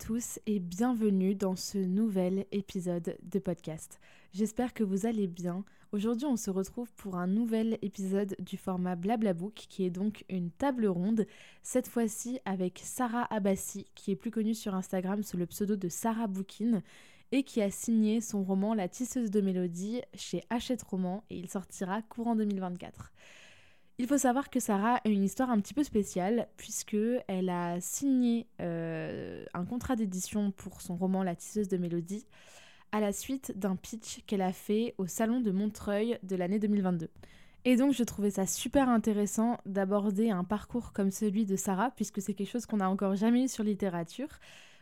tous et bienvenue dans ce nouvel épisode de podcast. J'espère que vous allez bien. Aujourd'hui, on se retrouve pour un nouvel épisode du format Blablabook qui est donc une table ronde, cette fois-ci avec Sarah Abbassi qui est plus connue sur Instagram sous le pseudo de Sarah Bookin et qui a signé son roman La tisseuse de mélodie chez Hachette Roman et il sortira courant 2024. Il faut savoir que Sarah a une histoire un petit peu spéciale puisque elle a signé euh, un contrat d'édition pour son roman La tisseuse de mélodie à la suite d'un pitch qu'elle a fait au salon de Montreuil de l'année 2022. Et donc je trouvais ça super intéressant d'aborder un parcours comme celui de Sarah puisque c'est quelque chose qu'on n'a encore jamais eu sur littérature.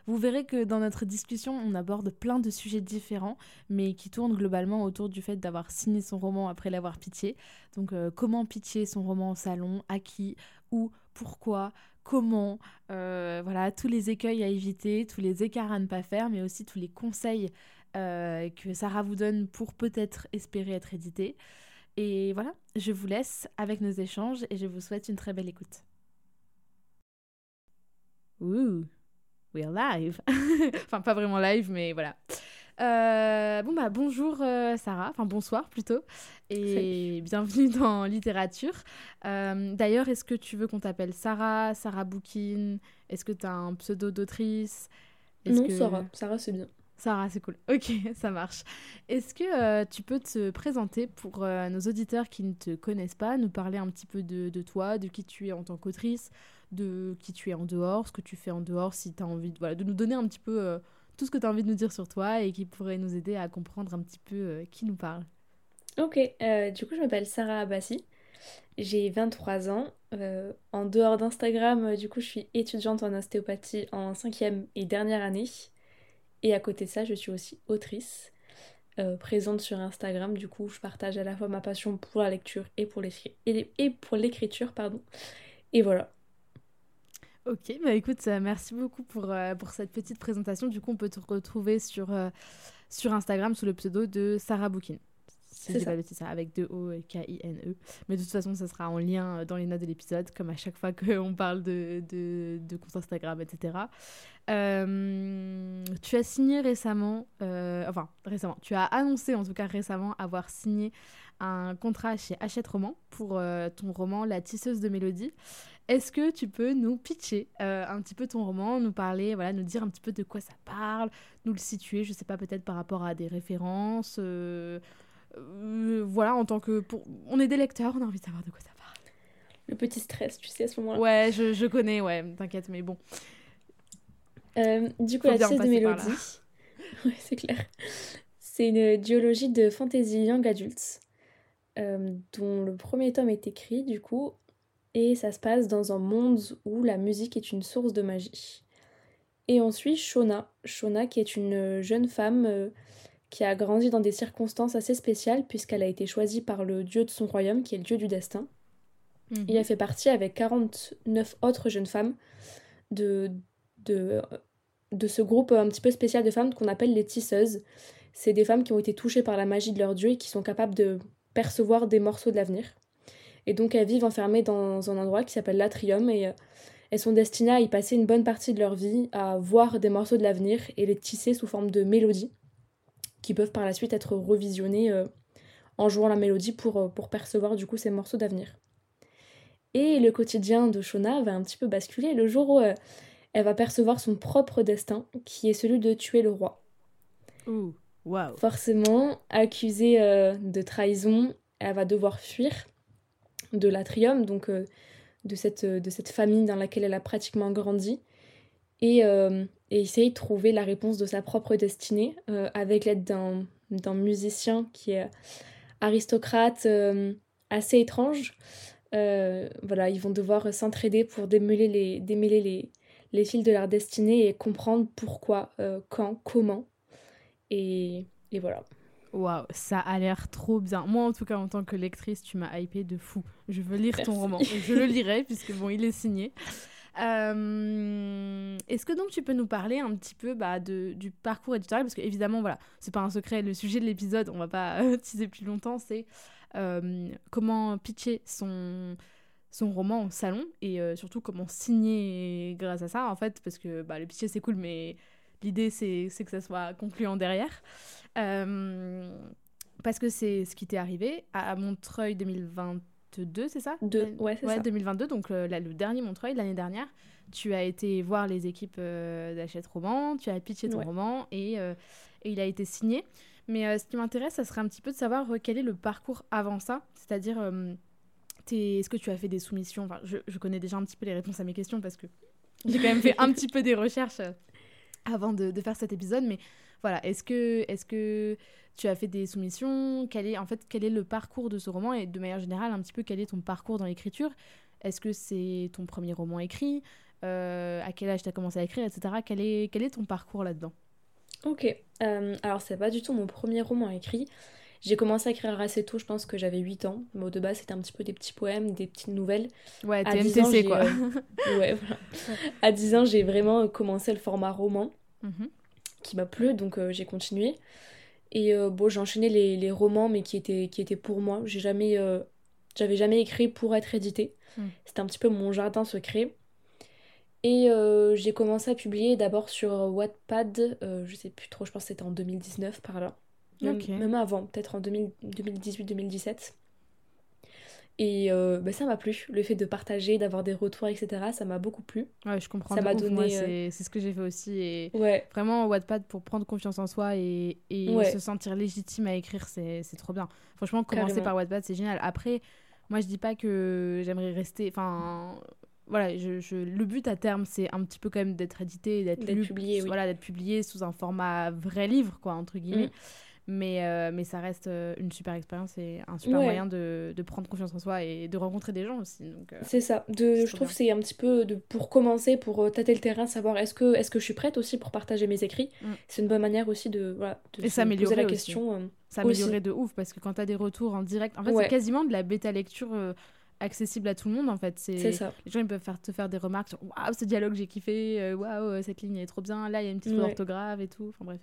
Vous verrez que dans notre discussion, on aborde plein de sujets différents, mais qui tournent globalement autour du fait d'avoir signé son roman après l'avoir pitché. Donc euh, comment pitcher son roman au salon, à qui, où, pourquoi, comment, euh, voilà, tous les écueils à éviter, tous les écarts à ne pas faire, mais aussi tous les conseils euh, que Sarah vous donne pour peut-être espérer être édité. Et voilà, je vous laisse avec nos échanges et je vous souhaite une très belle écoute. Ouh we're live. enfin, pas vraiment live, mais voilà. Euh, bon, bah, bonjour euh, Sarah, enfin bonsoir plutôt, et bienvenue dans Littérature. Euh, d'ailleurs, est-ce que tu veux qu'on t'appelle Sarah, Sarah Bookin Est-ce que tu as un pseudo d'autrice? Non, Sarah, Sarah c'est bien. Sarah, c'est cool. Ok, ça marche. Est-ce que tu peux te présenter pour nos auditeurs qui ne te connaissent pas, nous parler un petit peu de, de toi, de qui tu es en tant qu'autrice de qui tu es en dehors, ce que tu fais en dehors, si tu as envie de, voilà, de nous donner un petit peu euh, tout ce que tu as envie de nous dire sur toi et qui pourrait nous aider à comprendre un petit peu euh, qui nous parle. Ok, euh, du coup je m'appelle Sarah Abbassi, j'ai 23 ans. en dehors d'Instagram, du coup je suis étudiante en ostéopathie en cinquième et dernière année. Et à côté de ça, je suis aussi autrice. présente sur Instagram. Du coup, je partage à la fois ma passion pour la lecture et pour l'écriture. pardon. Et voilà. Ok, bah écoute, euh, merci beaucoup pour, euh, pour cette petite présentation. Du coup, on peut te retrouver sur, euh, sur Instagram sous le pseudo de Sarah Bookin. c'est pas ça, avec deux O et K-I-N-E. Mais de toute façon, ça sera en lien dans les notes de l'épisode, comme à chaque fois qu'on parle de, de, de, compte Instagram, etc. tu as signé récemment, enfin récemment, tu as annoncé en tout cas récemment avoir signé un contrat chez Hachette Roman pour ton roman La tisseuse de mélodie. Est-ce que tu peux nous pitcher euh, un petit peu ton roman, nous parler, voilà, nous dire un petit peu de quoi ça parle, nous le situer, je sais pas, peut-être par rapport à des références, euh, euh, voilà, en tant que... Pour... On est des lecteurs, on a envie de savoir de quoi ça parle. Le petit stress, tu sais, à ce moment-là. Ouais, je, je, connais, ouais, t'inquiète, mais bon. du coup, la pièce de mélodie, ouais, c'est clair. C'est une duologie de fantasy young adults, dont le premier tome est écrit, du coup, et ça se passe dans un monde où la musique est une source de magie. Et on suit Shona, Shona qui est une jeune femme euh, qui a grandi dans des circonstances assez spéciales puisqu'elle a été choisie par le dieu de son royaume qui est le dieu du destin. Mhm. Et elle fait partie avec 49 autres jeunes femmes de, de, de ce groupe un petit peu spécial de femmes qu'on appelle les tisseuses. C'est des femmes qui ont été touchées par la magie de leur dieu et qui sont capables de percevoir des morceaux de l'avenir. Et donc elles vivent enfermées dans un endroit qui s'appelle l'Atrium et euh, elles sont destinées à y passer une bonne partie de leur vie, à voir des morceaux de l'avenir et les tisser sous forme de mélodies qui peuvent par la suite être revisionnées euh, en jouant la mélodie pour, euh, pour percevoir du coup ces morceaux d'avenir. Et le quotidien de Shona va un petit peu basculer le jour où elle va percevoir son propre destin, qui est celui de tuer le roi. Ouh, wow. Forcément, accusée de trahison, elle va devoir fuir de l'atrium, donc euh, de, cette, euh, de cette famille dans laquelle elle a pratiquement grandi, et, euh, et essayer de trouver la réponse de sa propre destinée avec l'aide d'un musicien qui est aristocrate assez étrange, voilà, ils vont devoir s'entraider pour démêler les, démêler les, les fils de leur destinée et comprendre pourquoi, quand, comment. Et, et voilà. Waouh, ça a l'air trop bien. Moi, en tout cas, en tant que lectrice, tu m'as hypé de fou. Je veux lire ton roman. Je le lirai, puisque bon, il est signé. Euh, est-ce que donc tu peux nous parler un petit peu bah, de, du parcours éditorial? Parce que évidemment, voilà, c'est pas un secret. Le sujet de l'épisode, on va pas euh, teaser plus longtemps, c'est euh, comment pitcher son son roman en salon et surtout comment signer grâce à ça en fait parce que bah, le pitcher c'est cool mais l'idée c'est que ça soit concluant derrière parce que c'est ce qui t'est arrivé à Montreuil 2020 2022, c'est ça? De, Ouais, c'est ça. 2022, donc euh, le dernier Montreuil, l'année dernière. Tu as été voir les équipes euh, d'Achète Roman, tu as pitché ton roman et, euh, et, il a été signé. Mais ce qui m'intéresse, ça serait un petit peu de savoir quel est le parcours avant ça? C'est-à-dire, est-ce que tu as fait des soumissions? Enfin, je, je, connais déjà un petit peu les réponses à mes questions parce que j'ai quand même fait un petit peu des recherches avant de, de, faire cet épisode. Mais voilà, est-ce que, est-ce que tu as fait des soumissions? Quel est, En fait, quel est le parcours de ce roman? Et de manière générale, un petit peu, quel est ton parcours dans l'écriture? Est-ce que c'est ton premier roman écrit? Euh, À quel âge tu as commencé à écrire, etc. Quel est, quel est ton parcours là-dedans? Ok, euh, alors c'est pas du tout mon premier roman écrit. J'ai commencé à écrire assez tôt, je pense que j'avais 8 ans. Mais de base, c'était un petit peu des petits poèmes, des petites nouvelles. Ouais, TMTC quoi. Euh, ouais, voilà. À 10 ans, j'ai vraiment commencé le format roman. Mhm qui m'a plu, donc euh, j'ai continué. Et euh, bon, j'ai enchaîné les, les, romans, mais qui étaient, qui étaient pour moi. J'ai jamais, euh, j'avais jamais écrit pour être édité. Hmm. C'était un petit peu mon jardin secret. Et j'ai commencé à publier d'abord sur Wattpad, je sais plus trop, je pense que c'était en 2019 par là. Même, même avant, peut-être en 2018-2017. Et euh, bah, ça m'a plu, le fait de partager, d'avoir des retours, etc. Ça m'a beaucoup plu. Ouais, je comprends. Ça m'a donné. Euh, c'est ce que j'ai fait aussi. Et ouais. Vraiment, Wattpad, pour prendre confiance en soi et, et se sentir légitime à écrire, c'est trop bien. Franchement, commencer par Wattpad, c'est génial. Après, moi, je dis pas que j'aimerais rester. Enfin. Voilà, je, le but à terme, c'est un petit peu quand même d'être édité, d'être publié, voilà, d'être publié sous un format vrai livre, quoi, entre guillemets. Mm. Mais, euh, mais ça reste euh, une super expérience et un super moyen de, de, prendre confiance en soi et de rencontrer des gens aussi. Euh, c'est ça. De, je trouve que c'est un petit peu de, pour commencer, pour tâter le terrain, savoir est-ce que, est que je suis prête aussi pour partager mes écrits. Mm. C'est une bonne manière aussi de, voilà, de et se poser la question. S'améliorer de ouf parce que quand tu as des retours en direct, en fait, c'est quasiment de la bêta lecture accessible à tout le monde en fait c'est ça les gens ils peuvent faire te faire des remarques sur waouh ce dialogue j'ai kiffé waouh cette ligne est trop bien là il y a une petite faute d'orthographe et tout enfin bref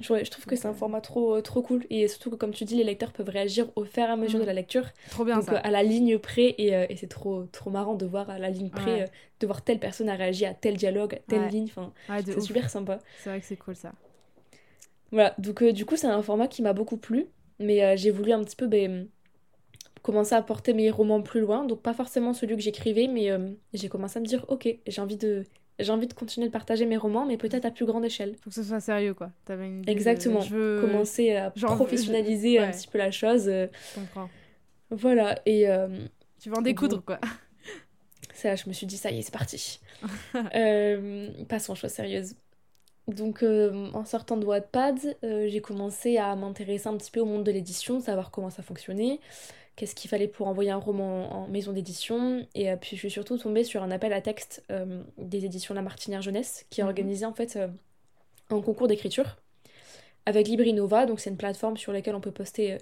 je, trouve que c'est un format trop, trop cool. Et surtout que, comme tu dis, les lecteurs peuvent réagir au fur et à mesure de mm. la lecture. Trop bien. Donc, à la ligne près. Et, euh, et c'est trop, trop marrant de voir à la ligne près, euh, de voir telle personne a réagi à tel dialogue, à telle ligne. Enfin, c'est super sympa. C'est vrai que c'est cool ça. Voilà. Donc, euh, du coup, c'est un format qui m'a beaucoup plu. Mais j'ai voulu un petit peu ben, commencer à porter mes romans plus loin. Donc, pas forcément celui que j'écrivais, mais j'ai commencé à me dire ok, j'ai envie de j'ai envie de continuer de partager mes romans, mais peut-être à plus grande échelle. Faut que ce soit sérieux, quoi. Avais une Exactement. Je veux... Commencer à professionnaliser un petit peu la chose. Euh. Je comprends. Voilà, et... Euh, tu vas en découdre, quoi. Ça, je me suis dit, ça y est, c'est parti. euh, passons aux choses sérieuses. Donc, euh, en sortant de Wattpad, j'ai commencé à m'intéresser un petit peu au monde de l'édition, savoir comment ça fonctionnait qu'est-ce qu'il fallait pour envoyer un roman en maison d'édition. Et euh, puis je suis surtout tombée sur un appel à texte euh, des éditions La Martinière Jeunesse qui a mhm. organisé en fait euh, un concours d'écriture avec Librinova. Donc c'est une plateforme sur laquelle on peut poster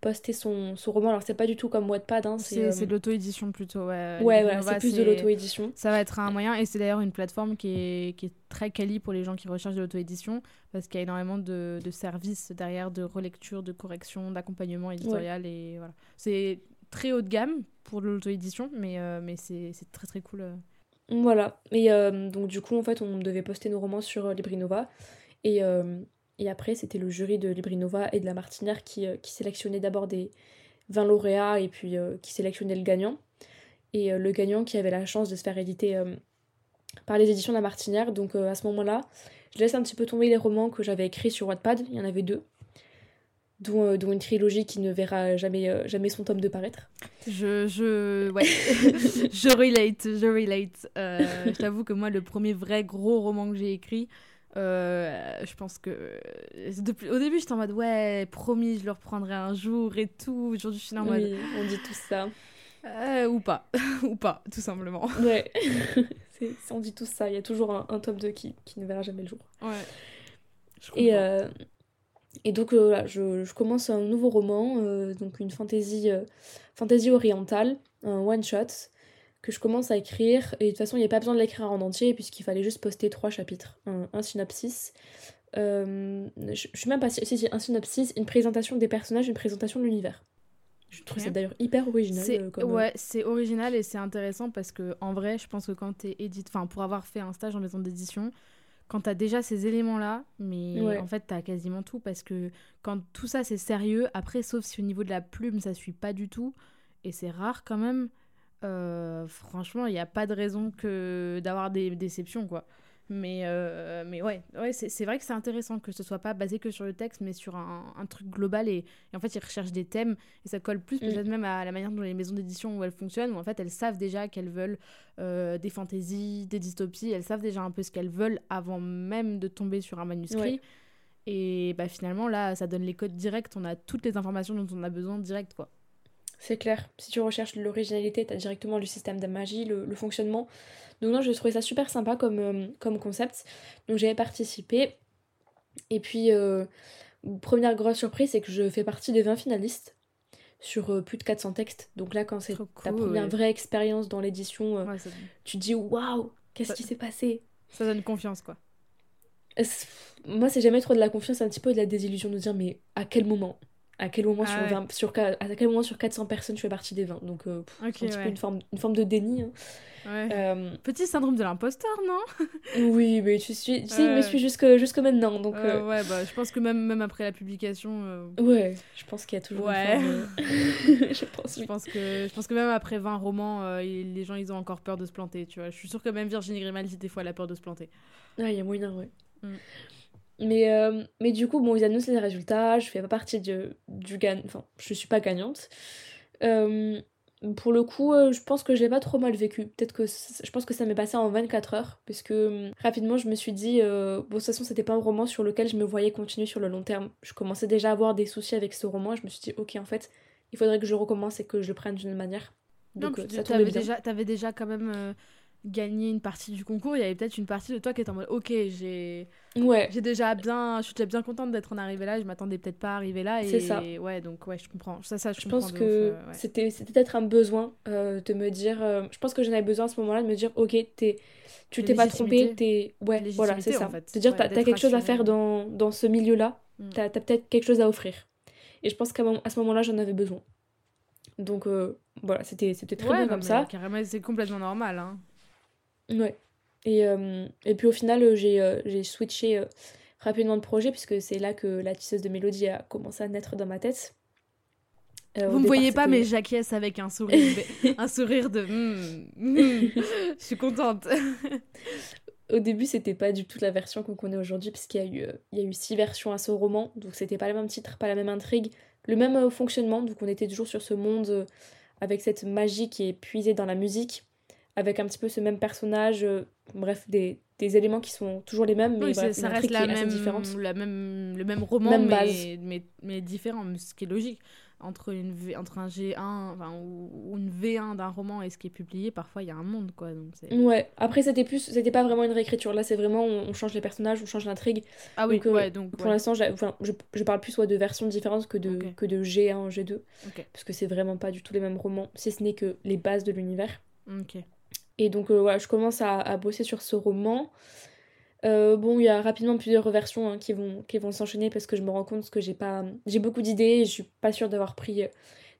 poster son, son roman. Alors, c'est pas du tout comme Wattpad. Hein, c'est de l'auto-édition plutôt. Ouais, ouais, ouais c'est plus de l'auto-édition. Ça va être un moyen, et c'est d'ailleurs une plateforme qui est, qui est très quali pour les gens qui recherchent de l'auto-édition, parce qu'il y a énormément de, de, services derrière, de relecture, de correction, d'accompagnement éditorial. Et voilà. C'est très haut de gamme pour l'auto-édition, mais, euh, mais c'est très très cool. Euh. Voilà. Et euh, donc, du coup, en fait, on devait poster nos romans sur Librinova. Et et après, c'était le jury de Librinova et de la Martinière qui, euh, qui sélectionnait d'abord des 20 lauréats et puis euh, qui sélectionnait le gagnant. Et euh, le gagnant qui avait la chance de se faire éditer par les éditions de la Martinière. Donc à ce moment-là, je laisse un petit peu tomber les romans que j'avais écrits sur Wattpad. Il y en avait deux. Dont, dont, une trilogie qui ne verra jamais, jamais son tome de paraître. Je, je, ouais, je relate, je relate. je t'avoue que moi, le premier vrai gros roman que j'ai écrit, euh, je pense que depuis, au début j'étais en mode ouais promis je le reprendrai un jour et tout. Aujourd'hui je suis en mode on dit tout ça. Euh, ou pas, ou pas, tout simplement. Ouais, on dit tout ça, il y a toujours un, un top 2 qui, qui, ne verra jamais le jour. Ouais. et, euh, et donc euh, je, je, commence un nouveau roman, euh, donc une fantaisie, fantaisie orientale, un one-shot, que je commence à écrire. Et de toute façon, il n'y a pas besoin de l'écrire en entier, puisqu'il fallait juste poster trois chapitres, un, un synopsis. je, je suis même pas si, si, un synopsis, une présentation des personnages, une présentation de l'univers. Je trouve ça d'ailleurs hyper original. Euh, comme... Ouais, c'est original et c'est intéressant parce que en vrai, je pense que quand t'es édite, enfin pour avoir fait un stage en maison d'édition, quand t'as déjà ces éléments-là, mais en fait t'as quasiment tout parce que quand tout ça c'est sérieux, après sauf si au niveau de la plume ça suit pas du tout et c'est rare quand même. Euh, franchement, il n'y a pas de raison que d'avoir des déceptions quoi. Mais, euh, mais ouais, ouais c'est vrai que c'est intéressant que ce soit pas basé que sur le texte, mais sur un, un truc global. Et, en fait, ils recherchent des thèmes et ça colle plus mm. peut-être même à la manière dont les maisons d'édition où elles fonctionnent, où en fait elles savent déjà qu'elles veulent euh, des fantaisies, des dystopies, elles savent déjà un peu ce qu'elles veulent avant même de tomber sur un manuscrit. Et bah, finalement, là, ça donne les codes directs, on a toutes les informations dont on a besoin direct, quoi. C'est clair. Si tu recherches l'originalité, tu as directement le système de magie, le, le fonctionnement. Donc non, je trouvais ça super sympa comme, euh, comme concept. Donc j'avais participé. Et puis, euh, première grosse surprise, c'est que je fais partie des 20 finalistes sur euh, plus de 400 textes. Donc là, quand c'est ta première vraie expérience dans l'édition, tu te dis waouh, qu'est-ce qui s'est passé? Ça donne confiance, quoi. Moi, c'est jamais trop de la confiance, un petit peu de la désillusion de dire mais à quel moment? À quel moment sur, 20, ah sur, à quel moment sur 400 personnes je fais partie des 20 donc euh, un petit peu une forme, une forme de déni hein. euh, petit syndrome de l'imposteur non? Oui mais tu suis tu sais, il me suit jusque, jusque maintenant donc euh, ouais bah je pense que même, même après la publication ouais je pense qu'il y a toujours ouais. je pense je pense que je pense que même après 20 romans les gens ils ont encore peur de se planter tu vois. Je suis sûre que même Virginie Grimaldi des fois elle a peur de se planter. Ah il y a moyen ouais. Mm. Mais, euh, mais du coup, bon, ils annoncent les résultats, je fais pas partie du, du gagnant, enfin, je suis pas gagnante. Euh, pour le coup, euh, je pense que je l'ai pas trop mal vécu. Peut-être que je pense que ça m'est passé en 24 heures, puisque rapidement je me suis dit, bon, de toute façon, c'était pas un roman sur lequel je me voyais continuer sur le long terme. Je commençais déjà à avoir des soucis avec ce roman, je me suis dit, ok, en fait, il faudrait que je recommence et que je le prenne d'une manière. Donc, ça t'avais déjà, avais déjà quand même gagner une partie du concours, il y avait peut-être une partie de toi qui était en mode ok, j'ai ouais. j'ai déjà bien je suis déjà bien contente d'être en arrivée là, je m'attendais peut-être pas à arriver là et c'est ça. ouais, donc ouais, je comprends. Ça ça je, je pense que euh, c'était c'était peut-être un besoin euh, de me dire euh, je pense que j'en avais besoin à ce moment-là de me dire OK, es, tu t'es pas trompé, t'es ouais, voilà, c'est ça. En fait. C'est-à-dire tu as, quelque chose à faire dans, dans ce milieu-là, mm. tu as, peut-être quelque chose à offrir. Et je pense qu'à ce moment-là, j'en avais besoin. Donc voilà, c'était c'était très bien comme ça. Carrément, c'est complètement normal hein. Ouais. Et, euh, et puis au final, euh, j'ai euh, j'ai switché rapidement de projet, puisque c'est là que la tisseuse de mélodie a commencé à naître dans ma tête. Vous ne voyez pas, mais j'acquiesce avec un sourire, un sourire de hmm, hmm, je suis contente. Au début, c'était pas du tout la version qu'on connaît aujourd'hui, puisqu'il y, a eu, il y a eu six versions à ce roman, donc c'était pas le même titre, pas la même intrigue, le même fonctionnement, donc on était toujours sur ce monde avec cette magie qui est puisée dans la musique, avec un petit peu ce même personnage, euh, bref, des, des, éléments qui sont toujours les mêmes, mais ça reste la même, la même, le même roman, mais, mais, mais, différent, ce qui est logique. Entre, une entre un G1 enfin, ou, une V1 d'un roman et ce qui est publié, parfois il y a un monde. quoi. Donc ouais, après c'était plus c'était pas vraiment une réécriture, là c'est vraiment on, change les personnages, on change l'intrigue. Ah oui, donc, euh, ouais, donc. Pour l'instant, je, je, parle plus soit de versions différentes que de, que de G1, G2, parce que c'est vraiment pas du tout les mêmes romans, si ce n'est que les bases de l'univers. Ok. Et donc euh, voilà, je commence à, bosser sur ce roman. Euh, bon, il y a rapidement plusieurs versions hein, qui vont, s'enchaîner parce que je me rends compte que j'ai pas j'ai beaucoup d'idées et je suis pas sûre d'avoir pris,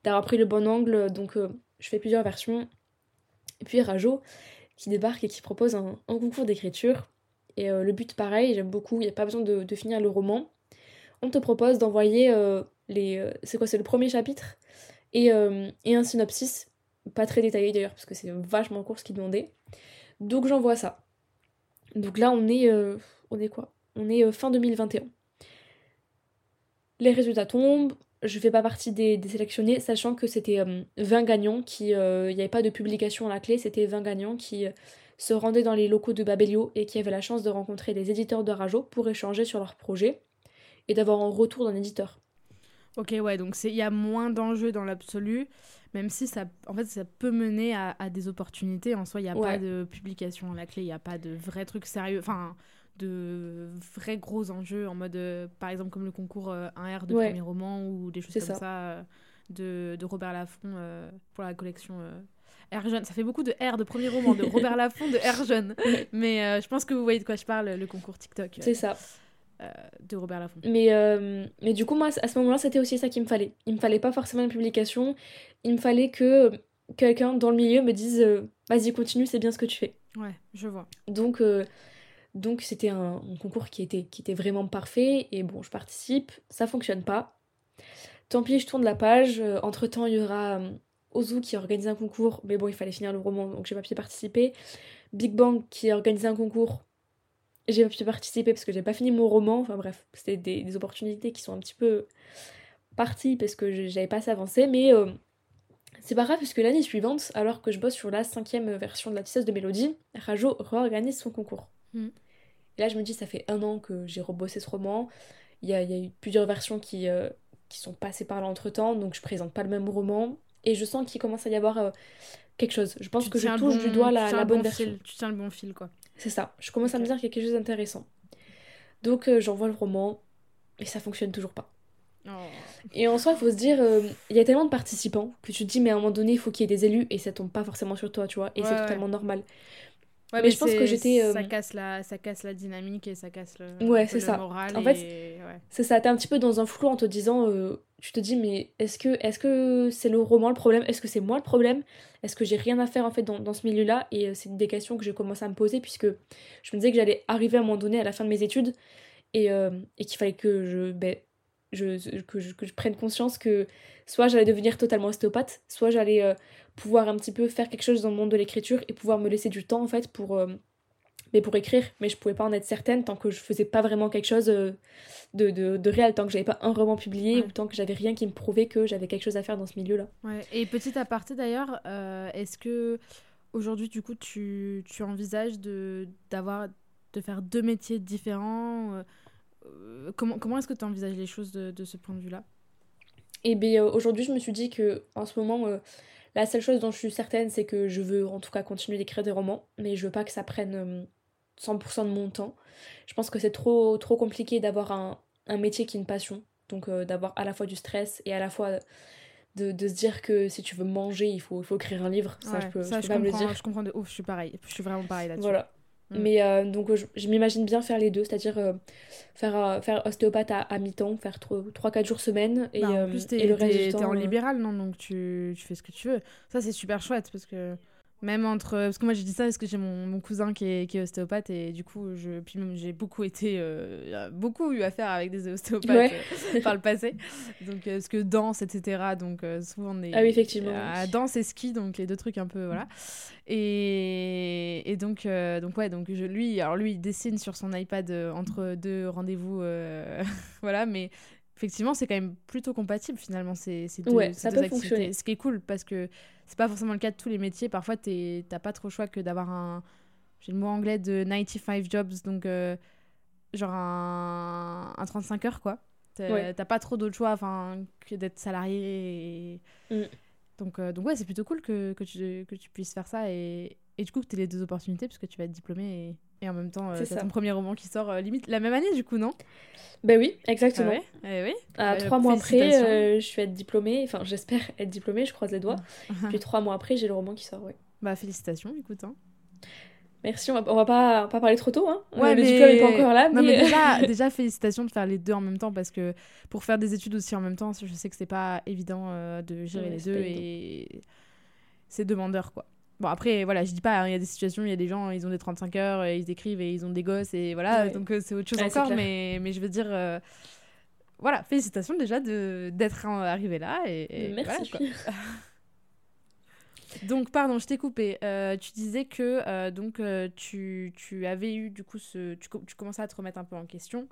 pris le bon angle. Donc euh, je fais plusieurs versions. Et puis Rajo qui débarque et qui propose un, concours d'écriture. Et le but, pareil, j'aime beaucoup, il n'y a pas besoin de, finir le roman. On te propose d'envoyer c'est quoi C'est le premier chapitre et un synopsis pas très détaillé d'ailleurs, parce que c'est vachement court ce qu'il demandait. Donc j'envoie ça. Donc là, on est. Euh, on est quoi? On est euh, fin 2021. Les résultats tombent. Je fais pas partie des, sélectionnés, sachant que c'était 20 euh, gagnants qui. Il n'y avait pas de publication à la clé, c'était 20 gagnants qui se rendaient dans les locaux de Babelio et qui avaient la chance de rencontrer des éditeurs de Rajo pour échanger sur leur projet et d'avoir un retour d'un éditeur. Ok, ouais, donc il y a moins d'enjeux dans l'absolu, même si ça, en fait, ça peut mener à, des opportunités. En soi, il n'y a pas de publication à la clé, il n'y a pas de vrais trucs sérieux, enfin, de vrais gros enjeux en mode, euh, par exemple, comme le concours 1R de premier roman ou des choses comme ça, euh, de, de, Robert Laffont euh, pour la collection. R jeune, ça fait beaucoup de R de premier roman, de Robert Laffont, de R jeune. Mais je pense que vous voyez de quoi je parle, le concours TikTok. C'est ça. Euh, de Robert Laffont. Mais, euh, mais du coup, moi, à ce moment-là, c'était aussi ça qu'il me fallait. Il me fallait pas forcément une publication, il me fallait que quelqu'un dans le milieu me dise euh, vas-y, continue, c'est bien ce que tu fais. Ouais, je vois. Donc, donc c'était un, concours qui était, qui était vraiment parfait, et bon, je participe, ça fonctionne pas. Tant pis, je tourne la page. Entre temps, il y aura Ozu qui organise un concours, mais bon, il fallait finir le roman, donc j'ai pas pu participer. Big Bang qui a organisé un concours, j'ai pu participer parce que j'ai pas fini mon roman. Enfin bref, c'était des, opportunités qui sont un petit peu parties parce que j'avais pas assez avancé. Mais euh, c'est pas grave parce que l'année suivante, alors que je bosse sur la cinquième version de la tissesse de Mélodie, Rajo réorganise son concours. Mm. Et là, je me dis, ça fait un an que j'ai rebossé ce roman. Il y a, eu plusieurs versions qui, euh, qui sont passées par là entre temps, donc je présente pas le même roman. Et je sens qu'il commence à y avoir euh, quelque chose. Je pense que je touche du doigt la, bonne version. tu tiens le bon fil, quoi. C'est ça. Je commence à me dire qu'il y a quelque chose d'intéressant. Donc euh, j'envoie le roman et ça fonctionne toujours pas. Oh. Et en soi, il faut se dire, euh, il y a tellement de participants que tu te dis, mais à un moment donné, il faut qu'il y ait des élus et ça tombe pas forcément sur toi, tu vois. Et c'est totalement normal. Ouais, mais, je pense que j'étais. Ça, euh, casse la, ça casse la dynamique et ça casse le, ouais, c'est ça. moral. En fait, c'est ça. T'es un petit peu dans un flou en te disant. Euh, tu te dis, mais est-ce que c'est -ce c'est le roman le problème? Est-ce que c'est moi le problème? Est-ce que j'ai rien à faire en fait dans, dans ce milieu-là? Et euh, c'est des questions que j'ai commencé à me poser puisque je me disais que j'allais arriver à un moment donné à la fin de mes études et, et qu'il fallait que je, ben, je, que je, que je prenne conscience que soit j'allais devenir totalement ostéopathe, soit j'allais pouvoir un petit peu faire quelque chose dans le monde de l'écriture et pouvoir me laisser du temps en fait pour, euh, mais pour écrire. Mais je pouvais pas en être certaine tant que je faisais pas vraiment quelque chose euh, de, de, de, réel, tant que j'avais pas un roman publié ou tant que j'avais rien qui me prouvait que j'avais quelque chose à faire dans ce milieu-là. Ouais. Et petit aparté d'ailleurs, euh, est-ce que aujourd'hui du coup tu, tu envisages de, d'avoir, de faire deux métiers différents Comment, comment est-ce que tu envisages les choses de, de ce point de vue-là? Et eh bien aujourd'hui je me suis dit que en ce moment la seule chose dont je suis certaine, c'est que je veux en tout cas continuer d'écrire des romans, mais je veux pas que ça prenne 100% euh, de mon temps. Je pense que c'est trop, trop compliqué d'avoir un, métier qui est une passion, donc euh, d'avoir à la fois du stress et à la fois de, se dire que si tu veux manger, il faut, il faut écrire un livre. Ça, je peux, ça, je, pas me le dire. Je comprends de ouf, je suis pareil. Je suis vraiment pareil là-dessus. Voilà. Mm. Mais euh, donc je, m'imagine bien faire les deux, c'est-à-dire euh, faire, euh, faire ostéopathe à, mi-temps, faire 3-4 jours semaine et, bah, en plus, et le reste du temps. en libéral, non Donc tu, tu, fais ce que tu veux. Ça, c'est super chouette parce que même entre. Parce que moi, j'ai dit ça parce que j'ai mon, mon, cousin qui est, qui est, ostéopathe et du coup, je... puis même j'ai beaucoup été. Euh, beaucoup eu affaire avec des ostéopathes euh, par le passé. Donc, euh, parce que danse, etc. Donc, souvent, on est. Ah oui, effectivement. Danse et ski, donc les deux trucs un peu. Voilà. Et, et donc, donc, ouais, donc je, lui, alors lui, il dessine sur son iPad entre deux rendez-vous. voilà, mais effectivement, c'est quand même plutôt compatible finalement ces, ces deux, ouais, ça peut Fonctionner. Ce qui est cool parce que c'est pas forcément le cas de tous les métiers. Parfois, t'as pas trop le choix que d'avoir un. J'ai le mot anglais de 95 jobs, donc euh, genre un, un 35 heures quoi. T'as pas trop d'autres choix que d'être salarié. Et... Mm. Donc, euh, donc ouais, c'est plutôt cool que, que, tu, que tu puisses faire ça et, et du coup que tu aies les deux opportunités parce que tu vas être diplômé et, en même temps, euh, c'est ton premier roman qui sort euh, limite la même année du coup, non? Ben oui, exactement. Ah ouais, eh oui. À trois mois après, je vais être diplômée, enfin j'espère être diplômée, je croise les doigts. Puis trois mois après, j'ai le roman qui sort, ouais. Bah félicitations, écoute. Hein. Merci, on va, on va pas, pas parler trop tôt, hein. Ouais, le diplôme n'est pas encore là. Mais... déjà, déjà, félicitations de faire les deux en même temps parce que pour faire des études aussi en même temps, je sais que c'est pas évident de gérer les deux et c'est demandeur quoi. Bon, après, voilà, je dis pas, hein, il y a des situations, il y a des gens, ils ont des 35 heures, et ils écrivent et ils ont des gosses, et voilà, donc euh, c'est autre chose encore, mais, mais je veux dire, euh, voilà, félicitations déjà d'être arrivé là. Et, Merci. donc, pardon, je t'ai coupé. Euh, tu disais que donc tu, tu, avais eu, du coup, ce, tu, tu, commençais à te remettre un peu en question.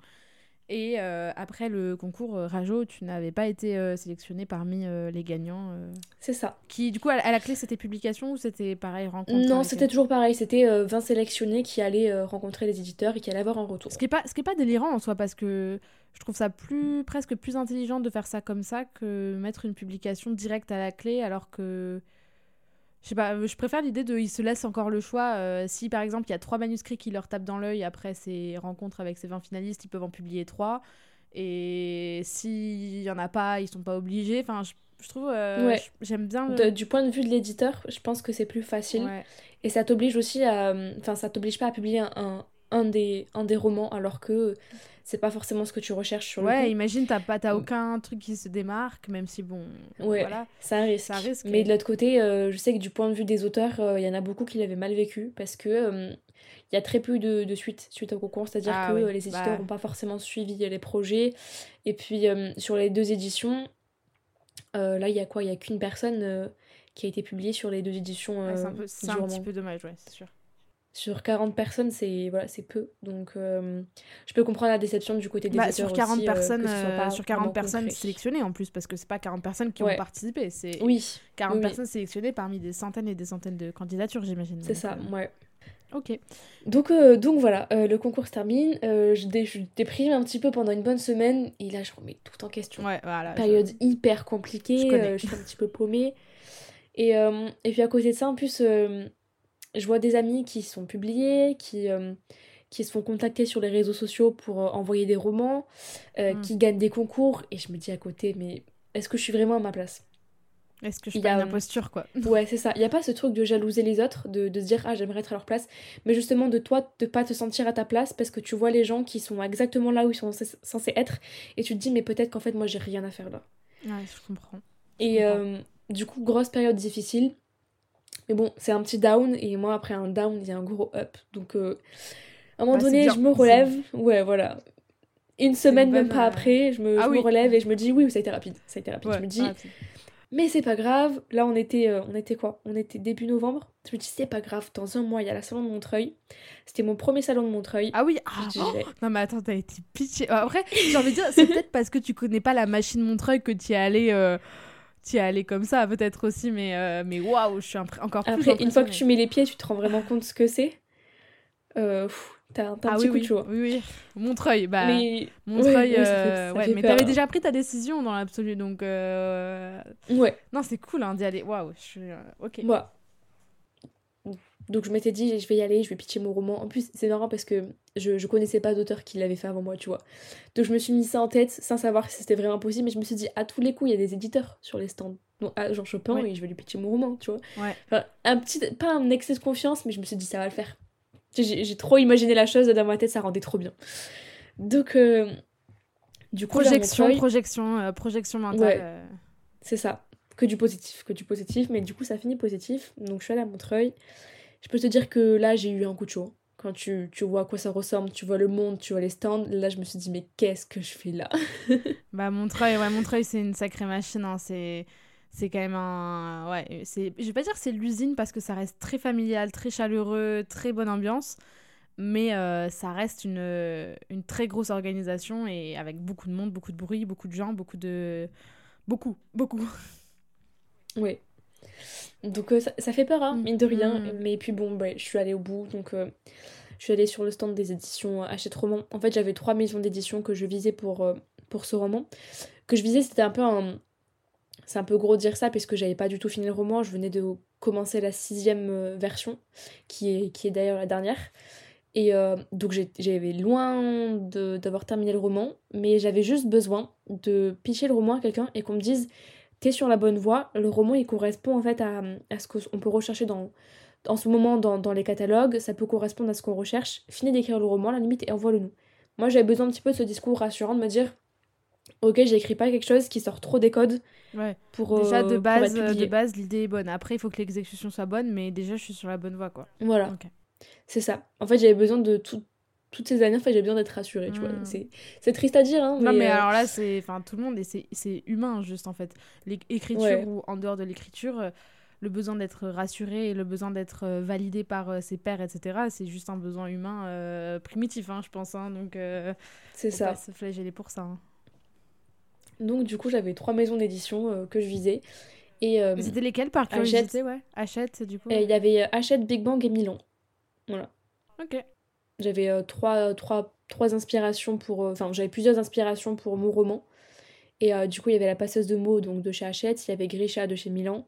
Et euh, après le concours euh, Rajo, tu n'avais pas été euh, sélectionné parmi les gagnants. C'est ça. Qui, du coup, à, la clé, c'était publication ou c'était pareil, rencontre Non, c'était toujours pareil. C'était 20 sélectionnés qui allaient rencontrer les éditeurs et qui allaient avoir un retour. Ce qui n'est pas, ce qui est pas délirant en soi, parce que je trouve ça plus, presque plus intelligent de faire ça comme ça que mettre une publication directe à la clé, alors que je sais pas, je préfère l'idée de ils se laissent encore le choix. Euh, si par exemple il y a trois manuscrits qui leur tapent dans l'œil après ces rencontres avec ces 20 finalistes, ils peuvent en publier trois. Et s'il y en a pas, ils sont pas obligés. Enfin, je, trouve. Euh, j'aime bien. du point de vue de l'éditeur, je pense que c'est plus facile. Et ça t'oblige aussi à. Enfin, ça t'oblige pas à publier un, un, des, un des romans alors que c'est pas forcément ce que tu recherches sur ouais, le imagine, t'as pas, mm. aucun truc qui se démarque, même si bon. Ouais, voilà, ça risque. risque. Mais de l'autre côté, euh, je sais que du point de vue des auteurs, euh, il y en a beaucoup qui l'avaient mal vécu parce que euh, il y a très peu de, de suite suite au concours, c'est-à-dire ah que les éditeurs n'ont bah. pas forcément suivi les projets. Et puis sur les deux éditions, là, il y a quoi? Il y a qu'une personne qui a été publiée sur les deux éditions. c'est un, un petit peu dommage, ouais, c'est sûr sur 40 personnes, c'est voilà, c'est peu. Donc, euh, je peux comprendre la déception du côté des bah, sur 40 euh, personnes, euh, sur 40 personnes sélectionnées en plus, parce que c'est pas 40 personnes qui ont participé, c'est oui. 40 personnes sélectionnées parmi des centaines et des centaines de candidatures, j'imagine. C'est ça, ouais. Ok. Donc, donc voilà, le concours se termine. je, déprime un petit peu pendant une bonne semaine. Et là, je remets tout en question. Ouais, voilà. Période hyper compliquée. Je, suis un petit peu paumée. Et, et puis à côté de ça, en plus, je vois des amis qui sont publiés, qui, euh, qui se font contacter sur les réseaux sociaux pour euh, envoyer des romans, euh, mm. qui gagnent des concours, et je me dis à côté, mais est-ce que je suis vraiment à ma place? Est-ce que je suis une imposture, quoi? Ouais, c'est ça. Il n'y a pas ce truc de jalouser les autres, de, de se dire, ah, j'aimerais être à leur place, mais justement de toi, de pas te sentir à ta place parce que tu vois les gens qui sont exactement là où ils sont censés être, et tu te dis, mais peut-être qu'en fait, moi, j'ai rien à faire là. Ouais, je comprends. et du coup, grosse période difficile mais bon, c'est un petit down et moi après un down, il y a un gros up. Donc euh, à un moment bah, donné, je me relève. Ouais, voilà. Une semaine, même pas euh, après, je, me, ah me, relève et je me dis oui, ça a été rapide. Ça a été rapide. je me dis, mais c'est pas grave. Là, on était, euh, on était quoi? On était début novembre. Je me dis, c'est pas grave. Dans un mois, il y a la salon de Montreuil. C'était mon premier salon de Montreuil. Ah oui, ah, oh, non mais attends, t'as été pitié. Après, j'ai envie de dire, c'est peut-être parce que tu connais pas la machine Montreuil que tu es allé tu es allé comme ça peut-être aussi, mais, euh, mais waouh, je suis encore plus. Après, une fois que tu mets les pieds, tu te rends vraiment compte ce que c'est. Euh, t'as un, ah petit coup oui, de chaud. Oui, oui. Montreuil, bah. Mais... Montreuil, euh, ouais, mais t'avais déjà pris ta décision dans l'absolu, donc. Ouais. Non, c'est cool hein, d'y aller. Waouh, je suis. ok. Moi. Donc je m'étais dit, je vais y aller, je vais pitcher mon roman. En plus, c'est marrant parce que je, je connaissais pas d'auteur qui l'avait fait avant moi, tu vois. Donc je me suis mis ça en tête sans savoir si c'était vraiment possible, mais je me suis dit, à tous les coups, il y a des éditeurs sur les stands. Donc, ah, genre Chopin, et je vais lui pitcher mon roman, tu vois. Ouais. un petit, pas un excès de confiance, mais je me suis dit, ça va le faire. J'ai trop imaginé la chose dans ma tête, ça rendait trop bien. Donc, euh, du coup, projection, projection, euh, projection mentale. Euh. C'est ça. Que du positif, que du positif, mais du coup, ça finit positif. Donc, je suis allée à Montreuil je peux te dire que là, j'ai eu un coup de chaud. Quand tu, tu, vois à quoi ça ressemble, tu vois le monde, tu vois les stands, là, je me suis dit, mais qu'est-ce que je fais là? Bah, Montreuil, ouais, Montreuil, c'est une sacrée machine. Hein. C'est c'est quand même un ouais c'est je vais pas dire c'est l'usine parce que ça reste très familial très chaleureux très bonne ambiance mais euh, ça reste une, une très grosse organisation et avec beaucoup de monde beaucoup de bruit beaucoup de gens beaucoup de beaucoup beaucoup oui donc euh, ça, fait peur, hein, mm. mine de rien. Mm. Mais puis bon, je suis allée au bout. Donc euh, je suis allée sur le stand des éditions Hachette Roman. En fait, j'avais trois maisons d'édition que je visais pour, euh, pour ce roman. Que je visais, c'était un peu un. C'est un peu gros de dire ça, puisque j'avais pas du tout fini le roman. Je venais de commencer la sixième version, qui est, qui est d'ailleurs la dernière. Et donc j'avais loin d'avoir terminé le roman, mais j'avais juste besoin de pitcher le roman à quelqu'un et qu'on me dise t'es sur la bonne voie. Le roman, il correspond en fait à, à ce qu'on peut rechercher dans, en ce moment dans, dans, les catalogues. Ça peut correspondre à ce qu'on recherche. Finis d'écrire le roman, la limite, et envoie-le nous. Moi, j'avais besoin un petit peu de ce discours rassurant de me dire Ok, j'écris pas quelque chose qui sort trop des codes. Ouais. Pour, déjà, de, euh, base, de base, l'idée est bonne. Après, il faut que l'exécution soit bonne, mais déjà, je suis sur la bonne voie, quoi. Voilà. C'est ça. En fait, j'avais besoin de tout, toutes ces années, en fait, j'ai besoin d'être rassurée, tu vois. Hmm. C'est triste à dire, hein. Non, mais, euh, alors là, c'est. Enfin, tout le monde, et c'est humain, juste, en fait. L'écriture ou en dehors de l'écriture, euh, le besoin d'être rassuré et le besoin d'être euh, validé par euh, ses pairs, etc. C'est juste un besoin humain euh, primitif, hein, je pense. Hein, donc, c'est ça. Pas se flageller pour ça. Hein. Donc, du coup, j'avais trois maisons d'édition que je visais. Et, C'était lesquelles par curiosité ouais? Hachette, du coup? Il y avait Hachette, Big Bang et Milan. Voilà. Ok. J'avais trois, trois, trois inspirations pour. Enfin, j'avais plusieurs inspirations pour mon roman. Et du coup, il y avait La Passeuse de mots donc de chez Hachette, il y avait Grisha de chez Milan,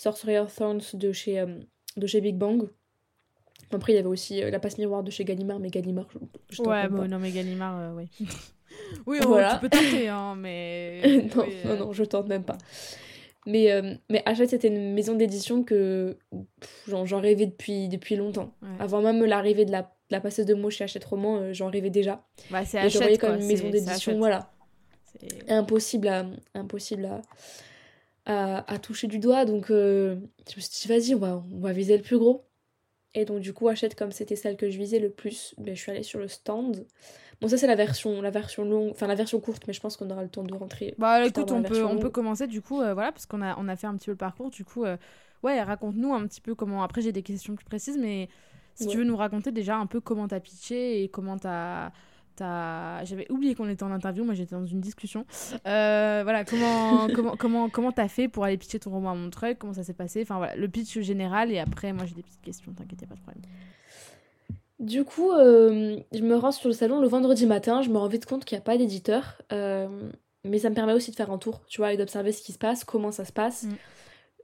Sorcerer Thorns de chez, euh, de chez Big Bang. Après, il y avait aussi euh, La Passe Miroir de chez Gallimard, mais Gallimard, je, Ouais, bon, non, mais Gallimard, euh, oui. oui, oh, voilà. tu peux tenter, hein, mais. non, non, non, je tente même pas. Mais, mais Hachette, c'était une maison d'édition que j'en rêvais depuis, depuis longtemps. Avant même l'arrivée de la, la passeuse de mots chez Hachette Roman, j'en rêvais déjà. Bah, c'est Hachette. Et je comme une maison d'édition, voilà. Impossible à, impossible à, à, toucher du doigt. Donc euh, je me suis dit, vas-y, on va, on va viser le plus gros. Et donc du coup, achète comme c'était celle que je visais le plus, ben, je suis allée sur le stand. Bon, ça c'est la version, la version longue, enfin la version courte, mais je pense qu'on aura le temps de rentrer. Bah écoute, on peut, on peut commencer du coup, euh, voilà, parce qu'on a, on a fait un petit peu le parcours. Du coup, euh, ouais, raconte-nous un petit peu comment. Après, j'ai des questions plus précises, mais si tu veux nous raconter déjà un peu comment t'as pitché et comment t'as j'avais oublié qu'on était en interview, moi j'étais dans une discussion. Euh, voilà, comment comment comment comment t'as fait pour aller pitcher ton roman à Montreuil Comment ça s'est passé Enfin voilà, le pitch général et après moi j'ai des petites questions, t'inquiète pas de problème. Du coup, euh, je me rends sur le salon le vendredi matin, je me rends vite compte qu'il n'y a pas d'éditeur, euh, mais ça me permet aussi de faire un tour, tu vois, et d'observer ce qui se passe, comment ça se passe. Mm